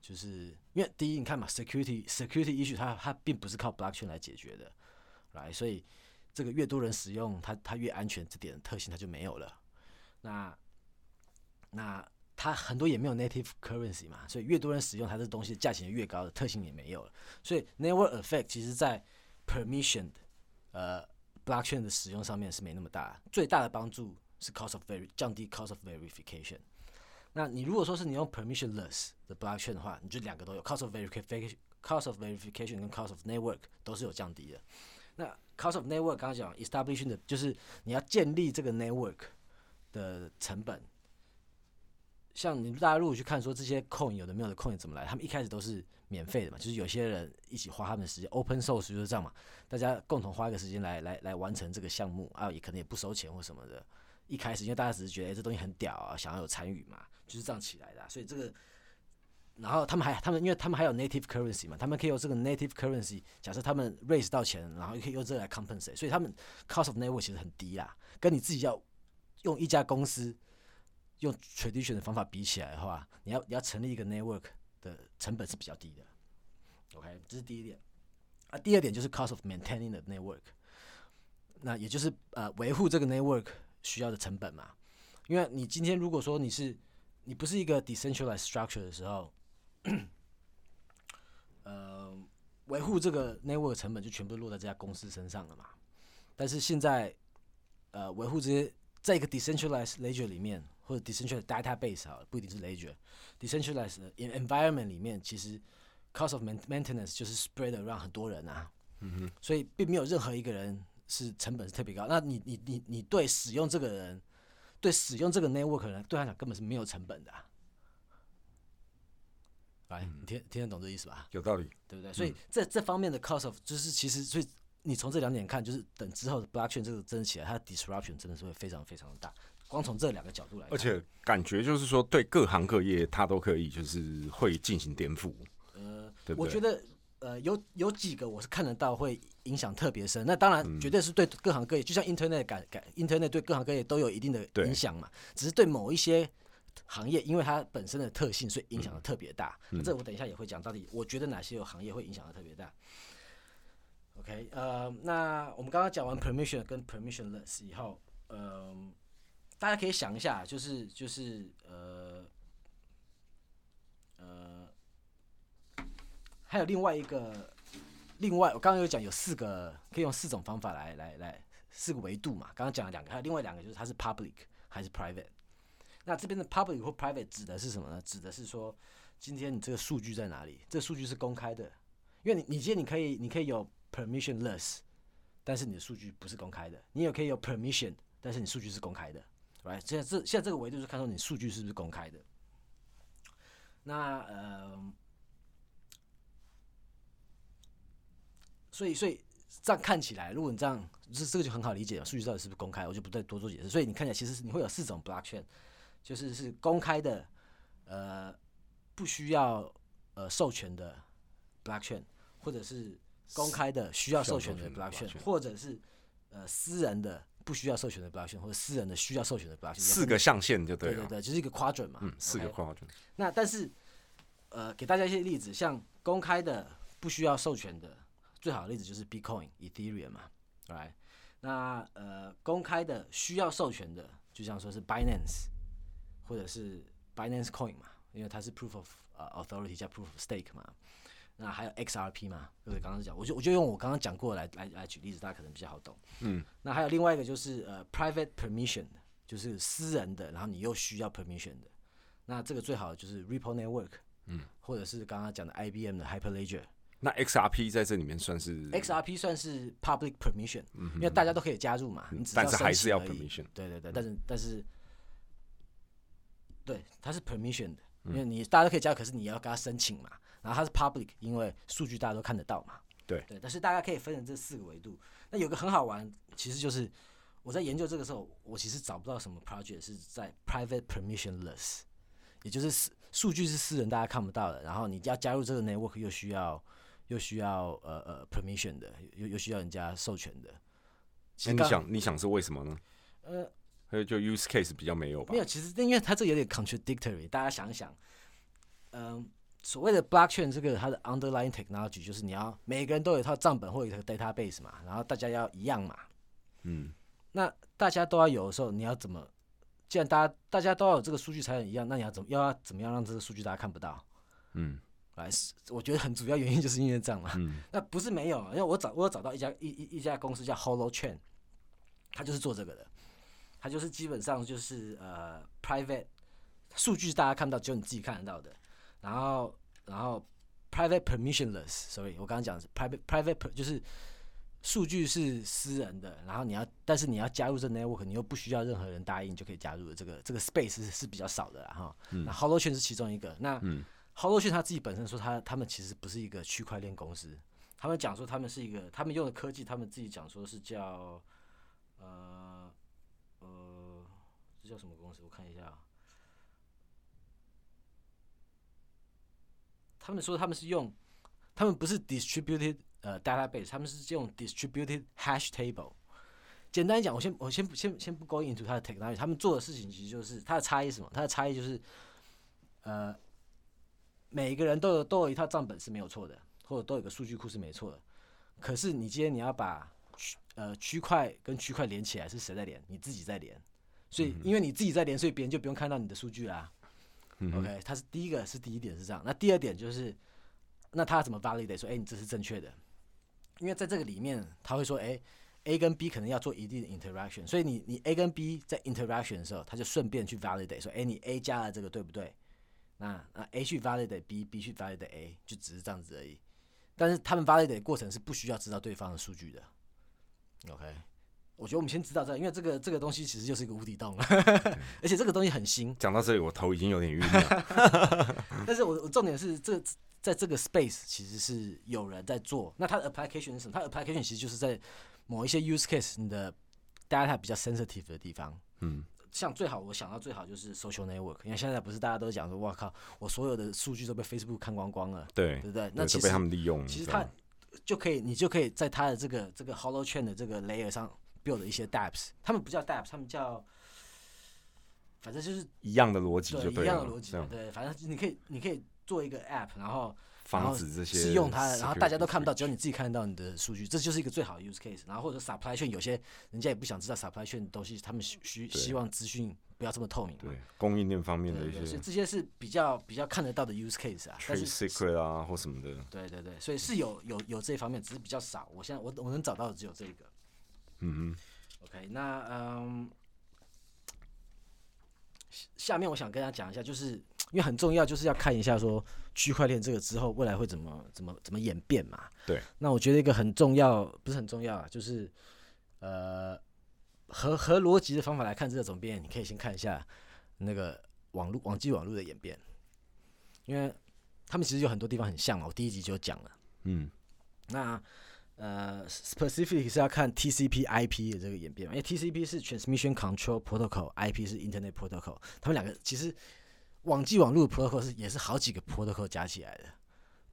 就是因为第一，你看嘛，security security issue 它它并不是靠 blockchain 来解决的，来，所以这个越多人使用，它它越安全，这点特性它就没有了。那那它很多也没有 native currency 嘛，所以越多人使用它这东西，价钱越高的特性也没有了。所以 network effect 其实在 permission 呃 blockchain 的使用上面是没那么大，最大的帮助是 cost of ver 降低 cost of verification。那你如果说是你用 permissionless 的 blockchain 的话，你就两个都有 cost of verification、cost of verification 跟 cost of network 都是有降低的。那 cost of network 刚刚讲 establishing 的就是你要建立这个 network 的成本。像你大家如果去看说这些 coin 有的没有的 coin 怎么来，他们一开始都是免费的嘛，就是有些人一起花他们的时间，open source 就是这样嘛，大家共同花一个时间来来来完成这个项目啊，也可能也不收钱或什么的。一开始因为大家只是觉得、这东西很屌啊，想要有参与嘛，就是这样起来的、所以这个，然后他们还他们因为他们还有 native currency 嘛，他们可以用这个 native currency，假设他们 raise 到钱，然后可以用这个来 compensate，所以他们 cost of network 其实很低啦，跟你自己要用一家公司用 tradition 的方法比起来的话，你要你要成立一个 network 的成本是比较低的。OK，这是第一点。啊，第二点就是 cost of maintaining the network，那也就是呃维护这个 network 需要的成本嘛。因为你今天如果说你是你不是一个 decentralized structure 的时候，呃，维护这个 network 成本就全部落在这家公司身上了嘛。但是现在，呃，维护这些在一个 decentralized ledger 里面，或者 decentralized database 好了，不一定是 ledger，decentralized environment 里面，其实 cost of main- maintenance 就是 spread around 很多人啊，嗯哼，所以并没有任何一个人是成本是特别高。那你你你你对使用这个人，对使用这个 network 的人，对他讲根本是没有成本的、啊。来，你听听得懂这意思吧？有道理。对不对？所以这这方面的 cost of 就是其实，所以你从这两点看，就是等之后的 blockchain 这个真的起来，它的 disruption 真的是会非常非常的大。光从这两个角度来看，而且感觉就是说，对各行各业它都可以，就是会进行颠覆。呃，对不对我觉得呃有有几个我是看得到会影响特别深。那当然嗯绝对是对各行各业，就像 internet 改改 internet 对各行各业都有一定的影响嘛，只是对某一些行业，因为它本身的特性，所以影响的特别大。嗯这我等一下也会讲，到底我觉得哪些有行业会影响的特别大。OK，呃，那我们刚刚讲完 permission 跟 permissionless 以后，呃，大家可以想一下，就是就是呃呃，还有另外一个，另外我刚刚有讲有四个，可以用四种方法来来来四个维度嘛。刚刚讲了两个，还有另外两个就是它是 public 还是 private。那这边的 public 或 private 指的是什么呢？指的是说，今天你这个数据在哪里？这个数据是公开的，因为你你今天你可以你可以有 permissionless，但是你的数据不是公开的，你也可以有 permission，但是你数据是公开的，right？现在这现在这个维度是看出你数据是不是公开的。那呃，所以所以这样看起来，如果你这样，这这个就很好理解了，数据到底是不是公开，我就不再多做解释。所以你看起来其实是你会有四种 blockchain，就是是公开的，呃，不需要呃授权的 blockchain，或者是公开的需要授权的需要授权的 blockchain，blockchain 或者是呃私人的不需要授权的表现，或者私人的需要授权的表现。四个象限就对了。对对对，就是一个 quadrant 嘛。嗯，四个 quadrant。那但是，呃，给大家一些例子，像公开的不需要授权的，最好的例子就是 Bitcoin、Ethereum 嘛，right？那呃，公开的需要授权的，就像说是 Binance，或者是 Binance Coin 嘛，因为它是 Proof of、呃 Authority 加 Proof of Stake 嘛。那还有 XRP 嘛，对不对？刚刚讲，我就我就用我刚刚讲过来来来举例子，大家可能比较好懂。嗯，那还有另外一个就是呃 Private Permission 的，就是私人的，然后你又需要 permission 的。那这个最好就是 Ripple Network，嗯，或者是刚刚讲的 IBM 的 Hyperledger。那 XRP 在这里面算是 XRP 算是 public permission，、因为大家都可以加入嘛，你只嗯但是还是要 permission 对对对，但是但是，对，它是 permission 的，因为你大家都可以加入，可是你要跟他申请嘛。然后它是 public，因为数据大家都看得到嘛。对对，但是大家可以分成这四个维度。那有个很好玩，其实就是我在研究这个时候，我其实找不到什么 project 是在 private permissionless，也就是私数据是私人大家看不到的，然后你要加入这个 network 又需要又需要呃呃 permission 的，又又需要人家授权的。其那你想你想是为什么呢？呃还有就 use case 比较没有吧没？有，其实因为它这有点 contradictory，大家想一想，嗯、所谓的 blockchain 这个它的 underlying technology 就是你要每个人都有一套账本或者一个 database 嘛，然后大家要一样嘛，嗯，那大家都要有的时候，你要怎么？既然大家大家都要有这个数据才能一样，那你要怎么要要怎么样让这个数据大家看不到？嗯来，我觉得很主要原因就是因为这样嘛。嗯那不是没有，因为我找我有找到一家一一一家公司叫 Hollow Chain，它就是做这个的，它就是基本上就是呃 private 数据大家看不到，只有你自己看得到的，然后然后 private permissionless，sorry，我刚刚讲的是 private private 就是数据是私人的，然后你要但是你要加入这 network，你又不需要任何人答应就可以加入的，这个这个 space 是是比较少的啦哈。那 Hollow Chain 是其中一个，那嗯 Hollow Chain 他自己本身说他他们其实不是一个区块链公司，他们讲说他们是一个，他们用的科技，他们自己讲说是叫呃呃，这叫什么公司？我看一下啊，他们说他们是用，他们不是 distributed 呃 database，他们是用 distributed hash table。简单讲，我先我先不先先不 go into 它的 technology，他们做的事情其实就是它的差异是什么？它的差异就是呃，每一个人都有都有一套账本是没有错的，或者都有个数据库是没错的。可是你今天你要把区呃区块跟区块连起来，是谁在连？你自己在连。所以因为你自己在连，所以别人就不用看到你的数据啦。OK，它是第一个是第一点是这样。那第二点就是，那他怎么 validate 说，哎、你这是正确的？因为在这个里面，他会说，哎、a 跟 B 可能要做一定的 interaction，所以你你 A 跟 B 在 interaction 的时候，他就顺便去 validate 说，哎、你 A 加了这个对不对？那那 A 去 validate B，B 去 validate A，就只是这样子而已。但是他们 validate 的过程是不需要知道对方的数据的。OK，我觉得我们先知道这，因为这个这个东西其实就是一个无底洞，[laughs] 而且这个东西很新。讲到这里，我头已经有点晕了。[laughs] 但是我我重点是这在这个 space 其实是有人在做，那它的 application 是什么？它的 application 其实就是在某一些 use case 你的 data 比较 sensitive 的地方。嗯像最好我想到最好就是 social network，因为现在不是大家都讲说，哇靠，我所有的数据都被 Facebook 看光光了，对对不对？那其实被他们利用。其实它就可以，你就可以在它的这个这个 Hollow Chain 的这个 layer 上 build 一些 dApps，他们不叫 dApps，他们叫，反正就是一样的逻辑就对一样，的逻辑，对，反正你可以你可以做一个 app，然后防止这些是用它，然后大家都看不到，只有你自己看得到你的数据，这就是一个最好的 use case。然后或者 supply chain 有些人家也不想知道 supply chain 的东西，他们需需希望资讯不要这么透明。对供应链方面的一些，所以这些是比较比较看得到的 use case 啊。但 trade secret 啊或什么的。对对对，所以是有有有这方面，只是比较少。我现在我我能找到的只有这个。嗯 OK，那嗯，下下面我想跟大家讲一下，就是因为很重要，就是要看一下说区块链这个之后未来会怎么怎么怎么演变嘛。对。那我觉得一个很重要，不是很重要啊，就是呃，合合逻辑的方法来看这个怎么变，你可以先看一下那个网络网际网络的演变，因为他们其实有很多地方很像嘛。我第一集就讲了。嗯那呃，specific 是要看 TCP/IP 的这个演变嘛，因为 TCP 是 Transmission Control Protocol，IP 是 Internet Protocol，他们两个其实网际网络的 protocol 是也是好几个 protocol 加起来的，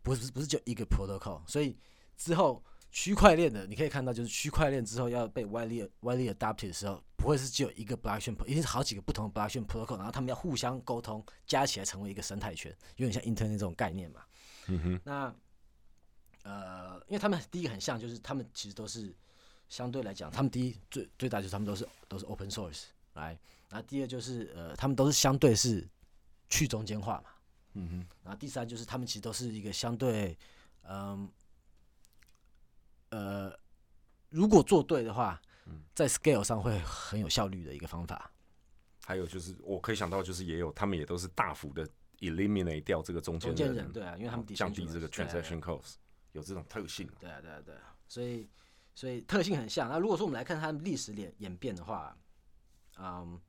不是不是就一个 protocol，所以之后区块链的你可以看到，就是区块链之后要被 widely widely adopted 的时候，不会是只有一个 blockchain，一定是好几个不同的 blockchain protocol，然后他们要互相沟通，加起来成为一个生态圈，有点像 Internet 这种概念嘛。嗯哼那呃，因为他们第一个很像，就是他们其实都是相对来讲，他们第一最最大就是他们都是都是 open source 来，然后第二就是呃，他们都是相对是去中间化嘛，嗯哼。然后第三就是他们其实都是一个相对嗯呃，如果做对的话，在 scale 上会很有效率的一个方法。还有就是我可以想到，就是也有他们也都是大幅的 eliminate 掉这个中间的中间人对啊，因为他们哦降低这个 transaction cost，有这种特性。对啊，对啊，对啊，所以所以特性很像。那如果说我们来看它们历史演演变的话，嗯，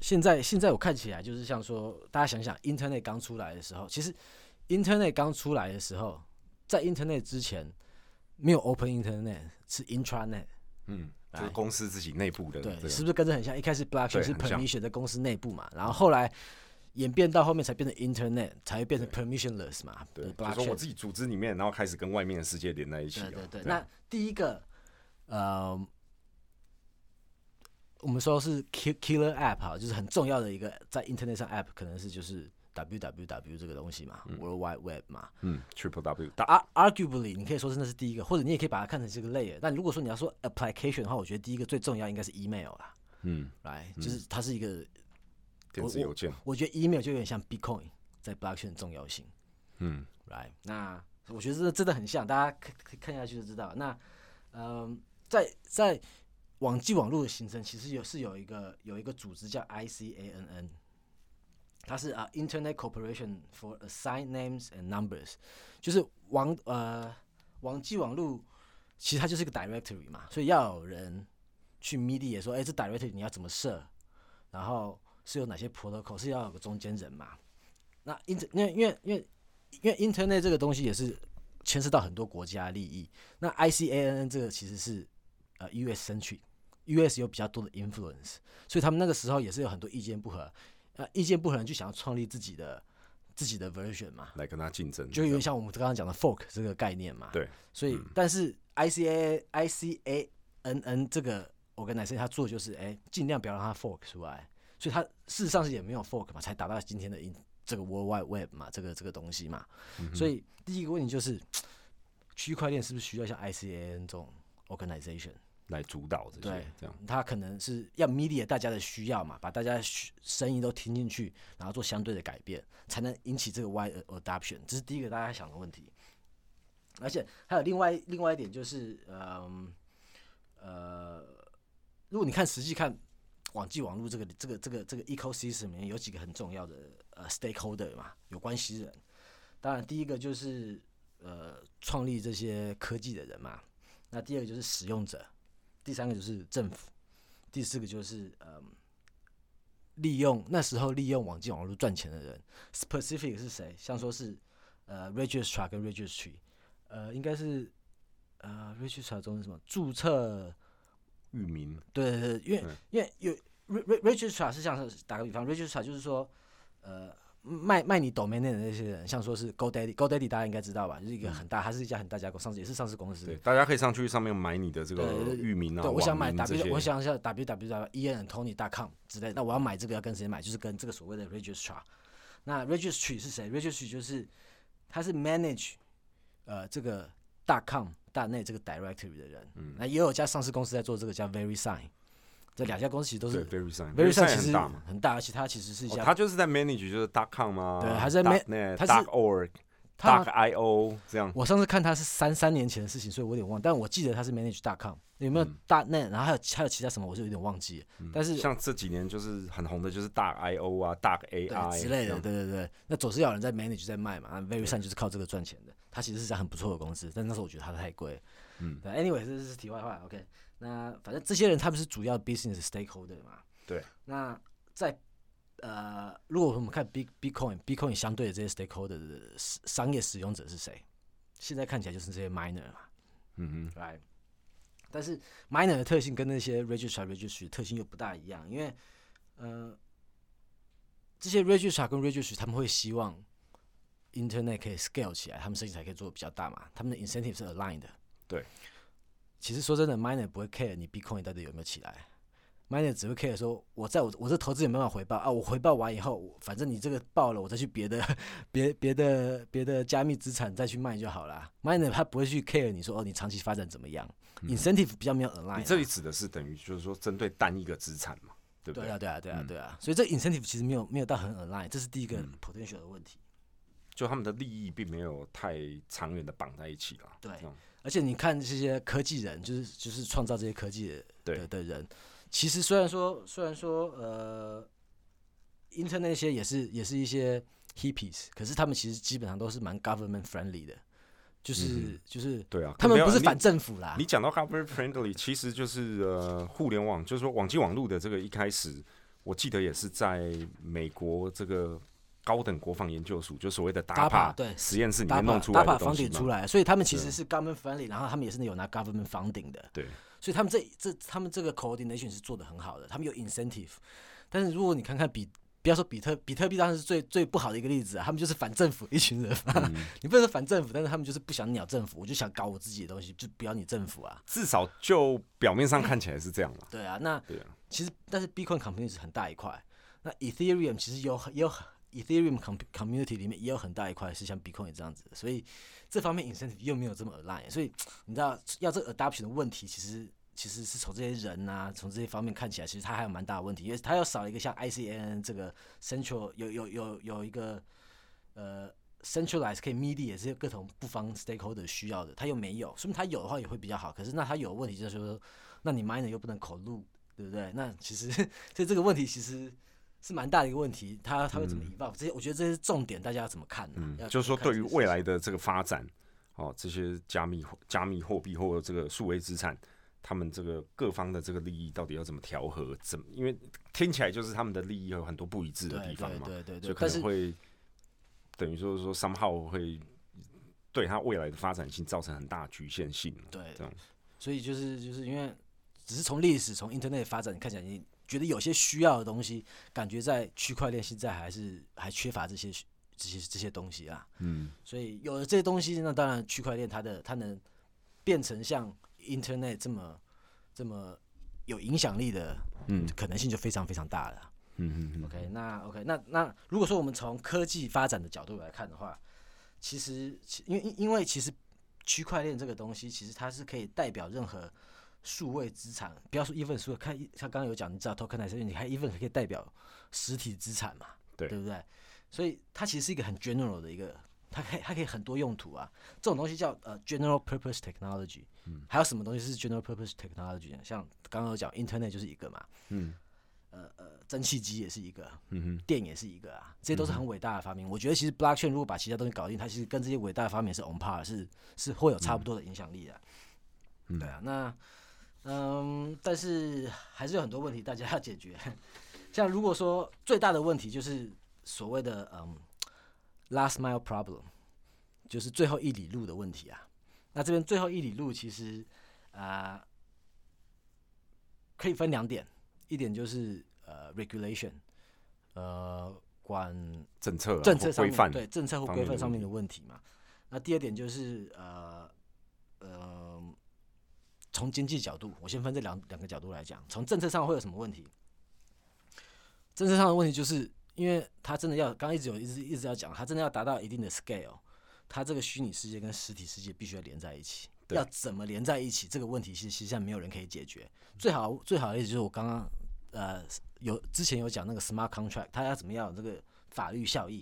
现在现在我看起来就是像说，大家想想，Internet 刚出来的时候，其实 Internet 刚出来的时候，在 Internet 之前没有 Open Internet，是 Intranet。嗯，就是公司自己内部的，对，是不是跟这很像？一开始 Blockchain 是 permission 在公司内部嘛，然后后来演变到后面才变成 Internet，才会变成 permissionless 嘛。对，的就说我自己组织里面，然后开始跟外面的世界连在一起了。对对对，那第一个，呃，我们说是 kill killer app 哈，就是很重要的一个在 Internet 上 app，可能是就是 www 这个东西嘛、w Wide Web 嘛。嗯，Triple W 大 Ar arguably，你可以说是那是第一个，或者你也可以把它看成是个 layer。但如果说你要说 application 的话，我觉得第一个最重要应该是 email 啦，嗯，来，就是它是一个，电子邮件，我觉得 email 就有点像 Bitcoin 在 blockchain 的重要性。嗯 right？那我觉得这真的很像，大家看看看下去就知道。那嗯，在在网际网络的形成，其实有是有一个有一个组织叫 ICANN，它是啊、Internet Corporation for Assigned Names and Numbers，就是网呃网际网络，其实它就是一个 directory 嘛，所以要有人去 media 说，哎、这 directory 你要怎么设，然后是有哪些 protocol，是要有个中间人嘛。那 inter 因为因为因为因为 Internet 这个东西也是牵涉到很多国家利益。那 ICANN 这个其实是呃 US centric，US 有比较多的 influence，所以他们那个时候也是有很多意见不合，呃，意见不合人就想要创立自己的自己的 version 嘛，来跟他竞争，就有点像我们刚刚讲的 fork 这个概念嘛。对，所以、但是 ICA ICANN 这个 organization 它做就是哎，尽量不要让它 fork 出来，所以它事实上是也没有 fork 嘛，才达到今天的这个 World Wide Web 嘛，这个这个东西嘛。所以第一个问题就是，区块链是不是需要像 ICAN 这种 organization？来主导这些对，这样，它可能是要 media 大家的需要嘛，把大家声音都听进去，然后做相对的改变，才能引起这个 wide adoption。这是第一个大家想的问题。而且还有另外另外一点就是，嗯呃，如果你看实际看网际网络这个这个这个这个 ecosystem 里面有几个很重要的呃 stakeholder 嘛，有关系人。当然，第一个就是呃创立这些科技的人嘛，那第二个就是使用者，第三个就是政府，第四个就是嗯，利用那时候利用网际网络赚钱的人，specific 是谁？像说是呃 registrar 跟 registry，呃应该是呃 registrar 中是什么注册？域名，对对对，因为、嗯因为有 re re registrar 是像是打个比方，registrar 就是说呃卖卖你 domain 的那些人，像说是 GoDaddy，GoDaddy 大家应该知道吧？就是一个很大，它是一家很大家公上市也是上市公司。对，大家可以上去上面买你的这个域名啊，对，我想买 W，我想像 WWW，ENTony.com 之类，那我要买这个要跟谁买？就是跟这个所谓的 registrar。那 registry 是谁？registry 就是它是 manage 呃这个大 com 大内这个 directory 的人。嗯那也有家上市公司在做这个叫 VerySign，这两家公司其实都是 very sign VerySign 其实很大嘛，很大，而且它其实是一哦家他就是在 manage 就是 dot com 吗？对还在 man- net 他是 org 它 dot io 这样，我上次看它是三三年前的事情，所以我有点忘，但我记得它是 manage com 有没有嗯大 net，然后还有还有其他什么，我就有点忘记了。但是像这几年就是很红的，就是 dot io 啊，dot 对 ai 之类的，对对对，那总是要有人在 manage 在卖嘛。那 VerySign 就是靠这个赚钱的，它其实是家很不错的公司，但那时候我觉得它太贵。嗯对，anyway 这是题外话，OK。那反正这些人他们是主要 business stakeholder 嘛。对。那在呃，如果我们看 Big Bitcoin，Bitcoin 相对的这些 stakeholder 的商业使用者是谁？现在看起来就是这些 miner 嘛嗯，right？但是 miner 的特性跟那些 registrar registry 的特性又不大一样，因为呃，这些 registrar 跟 registry 他们会希望 internet 可以 scale 起来，他们生意才可以做得比较大嘛，他们的 incentive 是 aligned 的。对。其实说真的，miner 不会 care 你 Bitcoin 到底有没有起来，miner 只会 care 说，我在我我这投资有没有回报啊？我回报完以后，反正你这个爆了，我再去别的别别的别的加密资产再去卖就好啦。miner 他不会去 care 你说哦，你长期发展怎么样、i n c e n t i v e 比较没有 align 啊。哼，你这里指的是等于就是说针对单一个资产嘛，对不对？对啊，对啊，对啊，嗯对啊，所以这 incentive 其实没有没有到很 align，这是第一个嗯 potential 的问题。就他们的利益并没有太长远的绑在一起了。对而且你看这些科技人，就是就是创造这些科技的的的人，其实虽然说虽然说呃，internet 那些也是也是一些 hippies，可是他们其实基本上都是蛮 government friendly 的，就是、嗯就是对啊，他们不是反政府啦你，讲到 government friendly，其实就是呃互联网，就是说网际网络的这个一开始，我记得也是在美国这个高等国防研究署，就所谓的 DARPA，DARPA 对实验室里面弄出打把房来的东西嘛。顶出来，所以他们其实是 government friendly，然后他们也是有拿 government funding 的，对，所以他们这这他们这个 coordination 是做的很好的，他们有 incentive。但是如果你看看比，不要说比特比特币，当然是最最不好的一个例子啊，他们就是反政府一群人 [laughs] 你不能说反政府，但是他们就是不想鸟政府，我就想搞我自己的东西，就不要你政府啊，至少就表面上看起来是这样嘛。对啊，那对啊，其实但是 Bitcoin community 是很大一块，那 Ethereum 其实也有很 Ethereum community 里面也有很大一块是像 Bitcoin 这样子，所以这方面 incentive 又没有这么 align，所以你知道要这个 adoption 的问题，其实其实是从这些人啊，从这些方面看起来，其实它还有蛮大的问题，因为它要少一个像 ICN 这个 central 有有有有一个呃 centralized 可以 media 也是各种不方 stakeholder 需要的，它又没有，说明它有的话也会比较好，可是那它有的问题就是说，那你 miner 又不能口录，对不对？那其实 [laughs] 所以这个问题其实。是蛮大的一个问题，它它会怎么 evolve？、这些我觉得这些重点，大家要怎么看呢、就是说对于未来的这个发展，哦，这些加密货加密货币或者这个数位资产，他们这个各方的这个利益到底要怎么调和？怎么？因为听起来就是他们的利益有很多不一致的地方嘛，对对对对，就可能会等于说说 somehow 会对它未来的发展性造成很大的局限性。对这样，所以就是就是因为只是从历史从 Internet 发展看起来，你觉得有些需要的东西，感觉在区块链现在还是还缺乏这些这些这些东西啊。嗯所以有了这些东西，那当然区块链它的它能变成像 Internet 这么这么有影响力的嗯可能性就非常非常大了。嗯嗯嗯 OK，那 OK，那那如果说我们从科技发展的角度来看的话，其实其因为因因为其实区块链这个东西，其实它是可以代表任何数位资产，不要说 even 数，看他刚刚有讲，你知道 tokenization，你看 even 可以代表实体资产嘛，对对不对？所以它其实是一个很 general 的一个，它可以它可以很多用途啊。这种东西叫呃 general purpose technology，嗯，还有什么东西是 general purpose technology 呢？像刚刚有讲 internet 就是一个嘛，嗯呃呃，蒸汽机也是一个，嗯哼电也是一个啊，这些都是很伟大的发明。我觉得其实 blockchain 如果把其他东西搞定，它其实跟这些伟大的发明是 on par，是是会有差不多的影响力的。嗯对啊，那嗯，但是还是有很多问题大家要解决。像如果说最大的问题就是所谓的嗯 last mile problem，就是最后一里路的问题啊。那这边最后一里路其实啊、可以分两点，一点就是呃 regulation，呃管政策啊政策上面或规范对政策或规范上面面的问题的问题嘛。那第二点就是呃呃，从经济角度，我先分这两两个角度来讲。从政策上会有什么问题？政策上的问题就是，因为它真的要，刚刚一直有一直一直要讲，它真的要达到一定的 scale，它这个虚拟世界跟实体世界必须要连在一起。对要怎么连在一起？这个问题其实实际上没有人可以解决。最好最好的例子就是我刚刚呃有之前有讲那个 smart contract，它要怎么样有这个法律效应，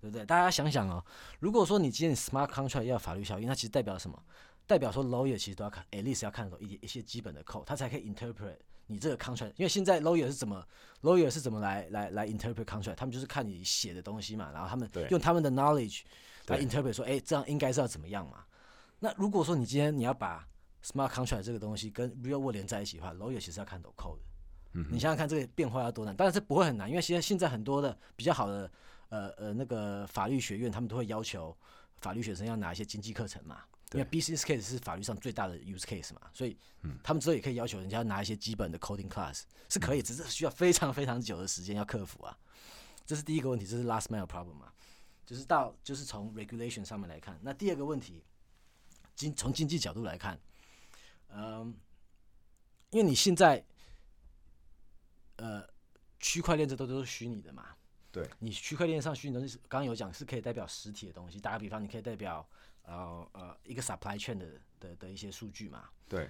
对不对？大家想想哦，如果说你今天 smart contract 要法律效应，那其实代表什么？代表说 lawyer 其实都要看，at least 要看懂一一些基本的 code，他才可以 interpret 你这个 contract。因为现在 lawyer 是怎么 lawyer 是怎么来来来 interpret contract？他们就是看你写的东西嘛，然后他们用他们的 knowledge 来 interpret 说，哎，这样应该是要怎么样嘛？那如果说你今天你要把 smart contract 这个东西跟 real world 连在一起的话，lawyer 其实要看懂 code 的。嗯你想想看，这个变化要多难？当然这不会很难，因为现在现在很多的比较好的呃呃那个法律学院，他们都会要求法律学生要拿一些经济课程嘛。因为 business case 是法律上最大的 use case 嘛，所以他们之后也可以要求人家要拿一些基本的 coding class，是可以，只是需要非常非常久的时间要克服啊。这是第一个问题，这是 last mile problem 嘛，就是到就是从 regulation 上面来看。那第二个问题，经从经济角度来看，嗯，因为你现在呃区块链这都都是虚拟的嘛，对你区块链上虚拟东西是，刚刚有讲是可以代表实体的东西。打个比方，你可以代表呃呃一个 supply chain 的的的一些数据嘛。对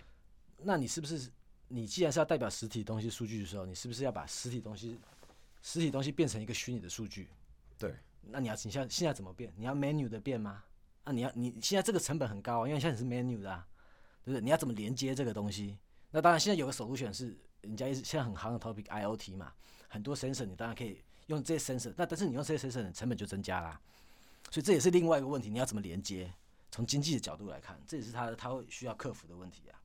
那你是不是你既然是要代表实体东西数据的时候，你是不是要把实体东西实体东西变成一个虚拟的数据？对那你要你现在现在怎么变？你要 menu 的变吗？啊、你要你现在这个成本很高啊，因为现在你是 menu 的、啊，对不对？你要怎么连接这个东西？那当然，现在有个 solution 是人家一直现在很行的 topic IoT 嘛，很多 sensor 你当然可以用这些 sensor，那但是你用这些 sensor 的成本就增加啦，所以这也是另外一个问题，你要怎么连接？从经济的角度来看，这也是他他会需要克服的问题啊。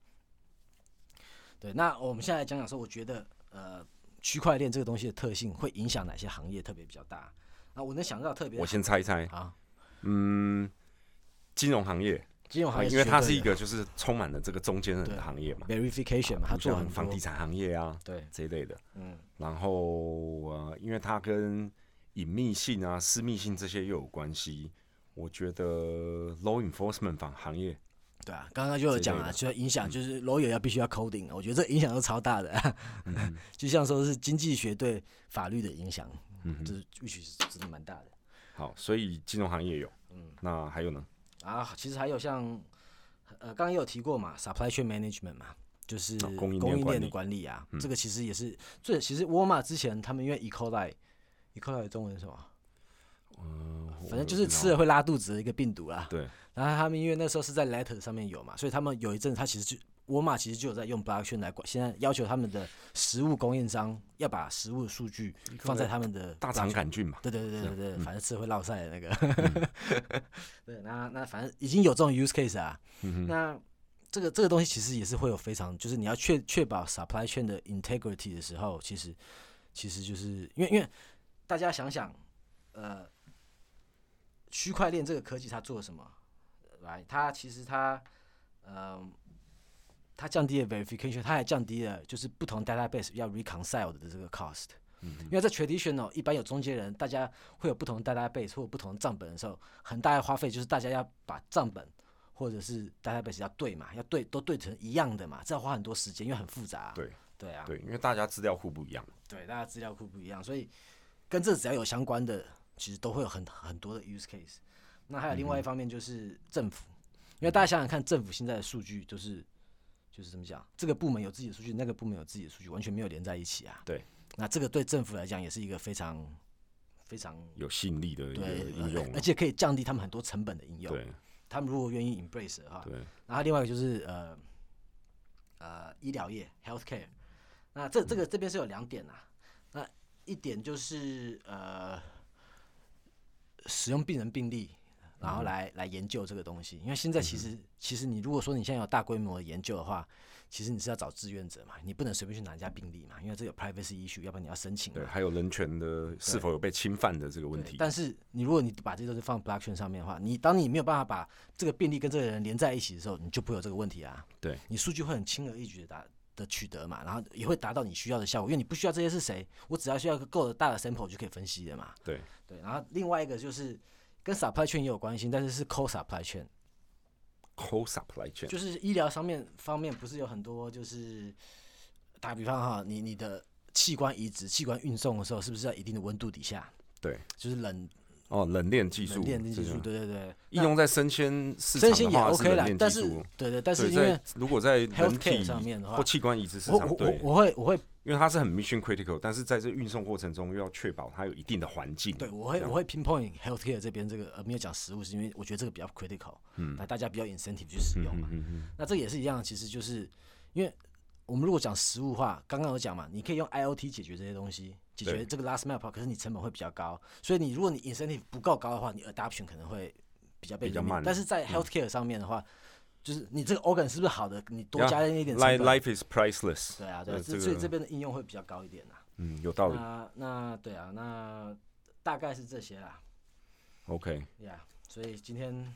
对，那我们现在来讲讲说，我觉得呃，区块链这个东西的特性会影响哪些行业特别比较大？啊，我能想到特别我先猜一猜，啊，嗯，金融行业，金融行业因为它是一个就是充满了这个中间人的行业嘛，verification 嘛，它做像很房地产行业啊对，这一类的。嗯，然后呃，因为它跟隐秘性啊、私密性这些又有关系，我觉得 law enforcement 行行业对啊，刚刚就有讲了，这类的。就影响就是 lawyer 要必须要 coding，我觉得这影响都超大的，[laughs] 就像说是经济学对法律的影响，嗯哼。就是 which 是真的蛮大的。好，所以金融行业有，嗯，那还有呢？啊，其实还有像，呃，刚刚也有提过嘛，supply chain management 嘛，就是哦供应链的管理啊，嗯这个其实也是最，其实沃尔玛之前他们因为 E. coli，E. coli 的中文是什么？嗯、反正就是吃了会拉肚子的一个病毒啦。对，然后他们因为那时候是在 Letter 上面有嘛，所以他们有一阵子他其实就沃尔玛其实就有在用 blockchain 来管，现在要求他们的食物供应商要把食物的数据放在他们的大肠杆菌嘛，对对对对对，嗯反正吃了会落晒的那个。[laughs] 对，那那反正已经有这种 use case 啊。嗯，那这个这个东西其实也是会有非常，就是你要确确保 supply chain 的 integrity 的时候，其实其实就是因为因为大家想想，呃，区块链这个科技它做了什么？来，它其实它，嗯、它降低了 verification，它还降低了就是不同 database 要 reconcile 的这个 cost。嗯因为在 traditional 一般有中间人，大家会有不同的 database 或者不同的账本的时候，很大的花费就是大家要把账本或者是 database 要对嘛，要对都对成一样的嘛，这要花很多时间，因为很复杂。对对啊，对，因为大家资料库不一样，对，大家资料库不一样，所以跟这只要有相关的，其实都会有很很多的 use case。那还有另外一方面就是政府，因为大家想想看，政府现在的数据就是就是怎么讲，这个部门有自己的数据，那个部门有自己的数据，完全没有连在一起啊。对，那这个对政府来讲也是一个非常非常有吸引力的一个应用而，且可以降低他们很多成本的应用。对。他们如果愿意 embrace 的话，对，然后另外一个就是呃呃医疗业 healthcare，那这这个这边是有两点啊，那一点就是呃使用病人病例，然后来来研究这个东西，因为现在其实其实你如果说你现在有大规模的研究的话，其实你是要找志愿者嘛，你不能随便去拿人家病例嘛，因为这有 privacy issue，要不然你要申请嘛。对，。还有人权的是否有被侵犯的这个问题，但是你如果你把这些东西放 blockchain 上面的话，你当你没有办法把这个病例跟这个人连在一起的时候，你就不会有这个问题啊。对，你数据会很轻而易举的达的取得嘛，然后也会达到你需要的效果，因为你不需要这些是谁，我只要需要一个够大的 sample 就可以分析的嘛。对。对，然后另外一个就是跟 supply chain 也有关系，但是是 co supply chain，co supply chain，就是医疗上面方面不是有很多就是打比方哈，你你的器官移植、器官运送的时候，是不是在一定的温度底下？对，就是冷哦，冷链技术，冷链技术，这个对对对，应用在生鲜市场的话是 OK 冷链，啦但是技术，对对，但是，因为如果在人体上面的话或，器官移植市场，我我我对，我会我会因为它是很 mission critical，但是在这运送过程中又要确保它有一定的环境，对我会我会 pinpoint healthcare 这边这个呃没有讲食物，是因为我觉得这个比较 critical，嗯。那大家比较 incentive 去使嗯用嘛。嗯嗯那这个也是一样，其实就是因为我们如果讲食物话，刚刚有讲嘛，你可以用 IOT 解决这些东西，解决这个 last mile，可是你成本会比较高，所以你如果你 incentive 不够高的话，你 adoption 可能会比较被比较慢但是在 healthcare 上面的话，就是你这个 organ 是不是好的，你多呀加一点成，life 本，life is priceless，对啊，对所以这边的应用会比较高一点啊。嗯，有道理那那对啊，那大概是这些啦，，OK。呀、所以今天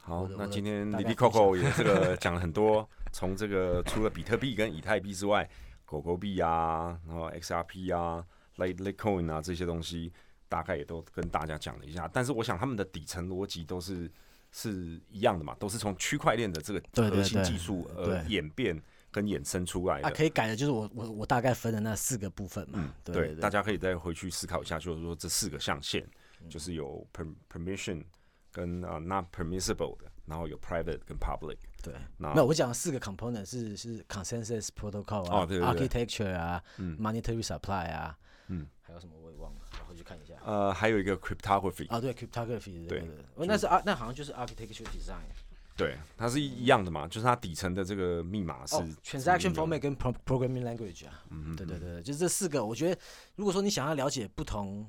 好那今天大 l 概 i 分 Coco 也这个讲了很多，[laughs] 从这个除了比特币跟以太币之外，狗狗币啊，然后 XRP 啊、Lite Litecoin 啊这些东西，大概也都跟大家讲了一下。但是我想他们的底层逻辑都是是一样的嘛，都是从区块链的这个核心技术而对演变跟衍生出来啊的。可以改的，就是我我我大概分的那四个部分嘛，嗯，对对，大家可以再回去思考一下，就是说这四个象限，嗯。就是有 per permission 跟啊、not permissible 的，然后有 private 跟 public。对。那，我讲的四个 component 是是 consensus protocol 啊、architecture 啊、嗯。monetary supply 啊，嗯，还有什么我也忘了，我回去看一下。呃，还有一个 cryptography，、啊，对，cryptography 对对那是啊，那好像就是 architecture design 对，它是一样的嘛，就是它底层的这个密码是、哦，transaction format 跟 pro programming language 啊，嗯对对对，就是这四个，我觉得如果说你想要了解不同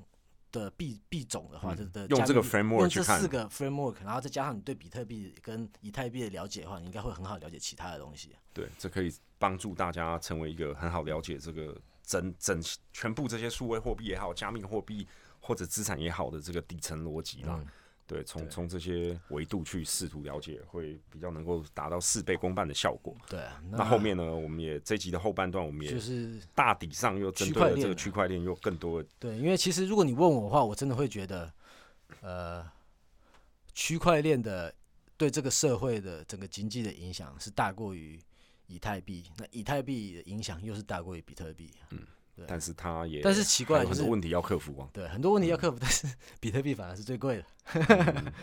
的币币种的话，嗯这的用这个 framework 用去看。这四个 framework，然后再加上你对比特币跟以太币的了解的话，你应该会很好了解其他的东西啊。对，这可以帮助大家成为一个很好了解这个整整全部这些数位货币也好，加密货币或者资产也好的这个底层逻辑啦。对，从从这些维度去试图了解，会比较能够达到事倍功半的效果。对啊，那后面呢，我们也这集的后半段，我们也就是大体上又针对了这个区块链，又更多。对，因为其实如果你问我的话，我真的会觉得，呃，区块链的对这个社会的整个经济的影响是大过于以太币，那以太币的影响又是大过于比特币。嗯。但是它也，但是奇怪，很多问题要克服啊。对，很多问题要克服，但是 [laughs] 比特币反而是最贵的。[laughs]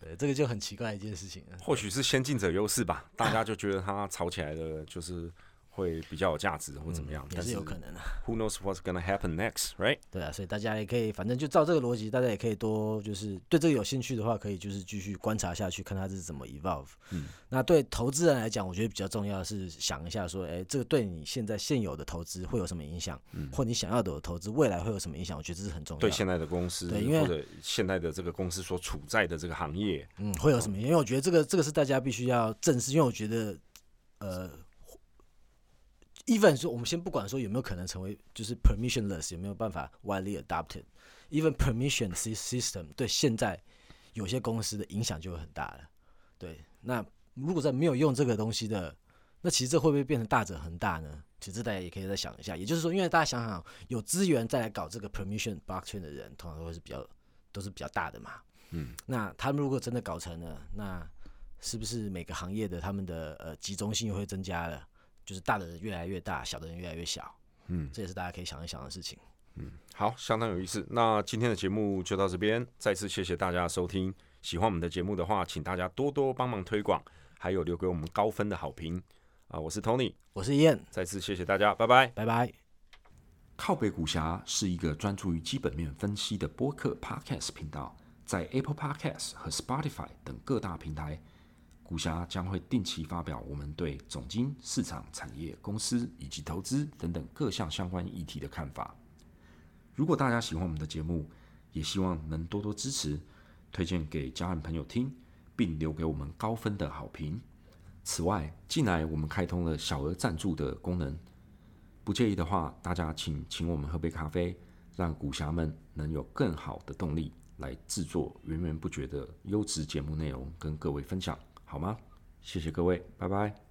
对，这个就很奇怪一件事情。或许是先进者优势吧，大家就觉得它炒起来的就是。会比较有价值或怎么样，也是有可能的。Who knows what's gonna happen next, right？对啊，所以大家也可以，反正就照这个逻辑，大家也可以多就是对这个有兴趣的话，可以就是继续观察下去，看它是怎么 evolve。嗯，那对投资人来讲，我觉得比较重要的是想一下说，哎，这个对你现在现有的投资会有什么影响？嗯，或你想要的投资未来会有什么影响？我觉得这是很重要。对现在的公司，对，因为或者现在的这个公司所处在的这个行业，嗯，会有什么？因为我觉得这个这个是大家必须要正视，因为我觉得，呃。Even 说，我们先不管说有没有可能成为就是 permissionless，有没有办法 widely adopted，even [laughs] permission system 对现在有些公司的影响就会很大了。对，那如果在没有用这个东西的，那其实这会不会变成大者恒大呢？其实大家也可以再想一下。也就是说，因为大家想想，有资源再来搞这个 permission blockchain 的人，通常都会是比较都是比较大的嘛。嗯。那他们如果真的搞成了，那是不是每个行业的他们的呃集中性又会增加了？就是大的人越来越大，小的人越来越小，嗯，这也是大家可以想一想的事情。嗯，好，相当有意思。那今天的节目就到这边，再次谢谢大家收听。喜欢我们的节目的话，请大家多多帮忙推广，还有留给我们高分的好评。啊，我是 Tony，我是燕，再次谢谢大家，拜拜，拜拜。靠北股侠是一个专注于基本面分析的播客 Podcast 频道，在 Apple Podcast 和 Spotify 等各大平台。股侠将会定期发表我们对总经、市场、产业、公司以及投资等等各项相关议题的看法。如果大家喜欢我们的节目，也希望能多多支持，推荐给家人朋友听，并留给我们高分的好评。此外，近来我们开通了小额赞助的功能，不介意的话，大家请请我们喝杯咖啡，让股侠们能有更好的动力来制作源源不绝的优质节目内容，跟各位分享。好吗？谢谢各位，拜拜。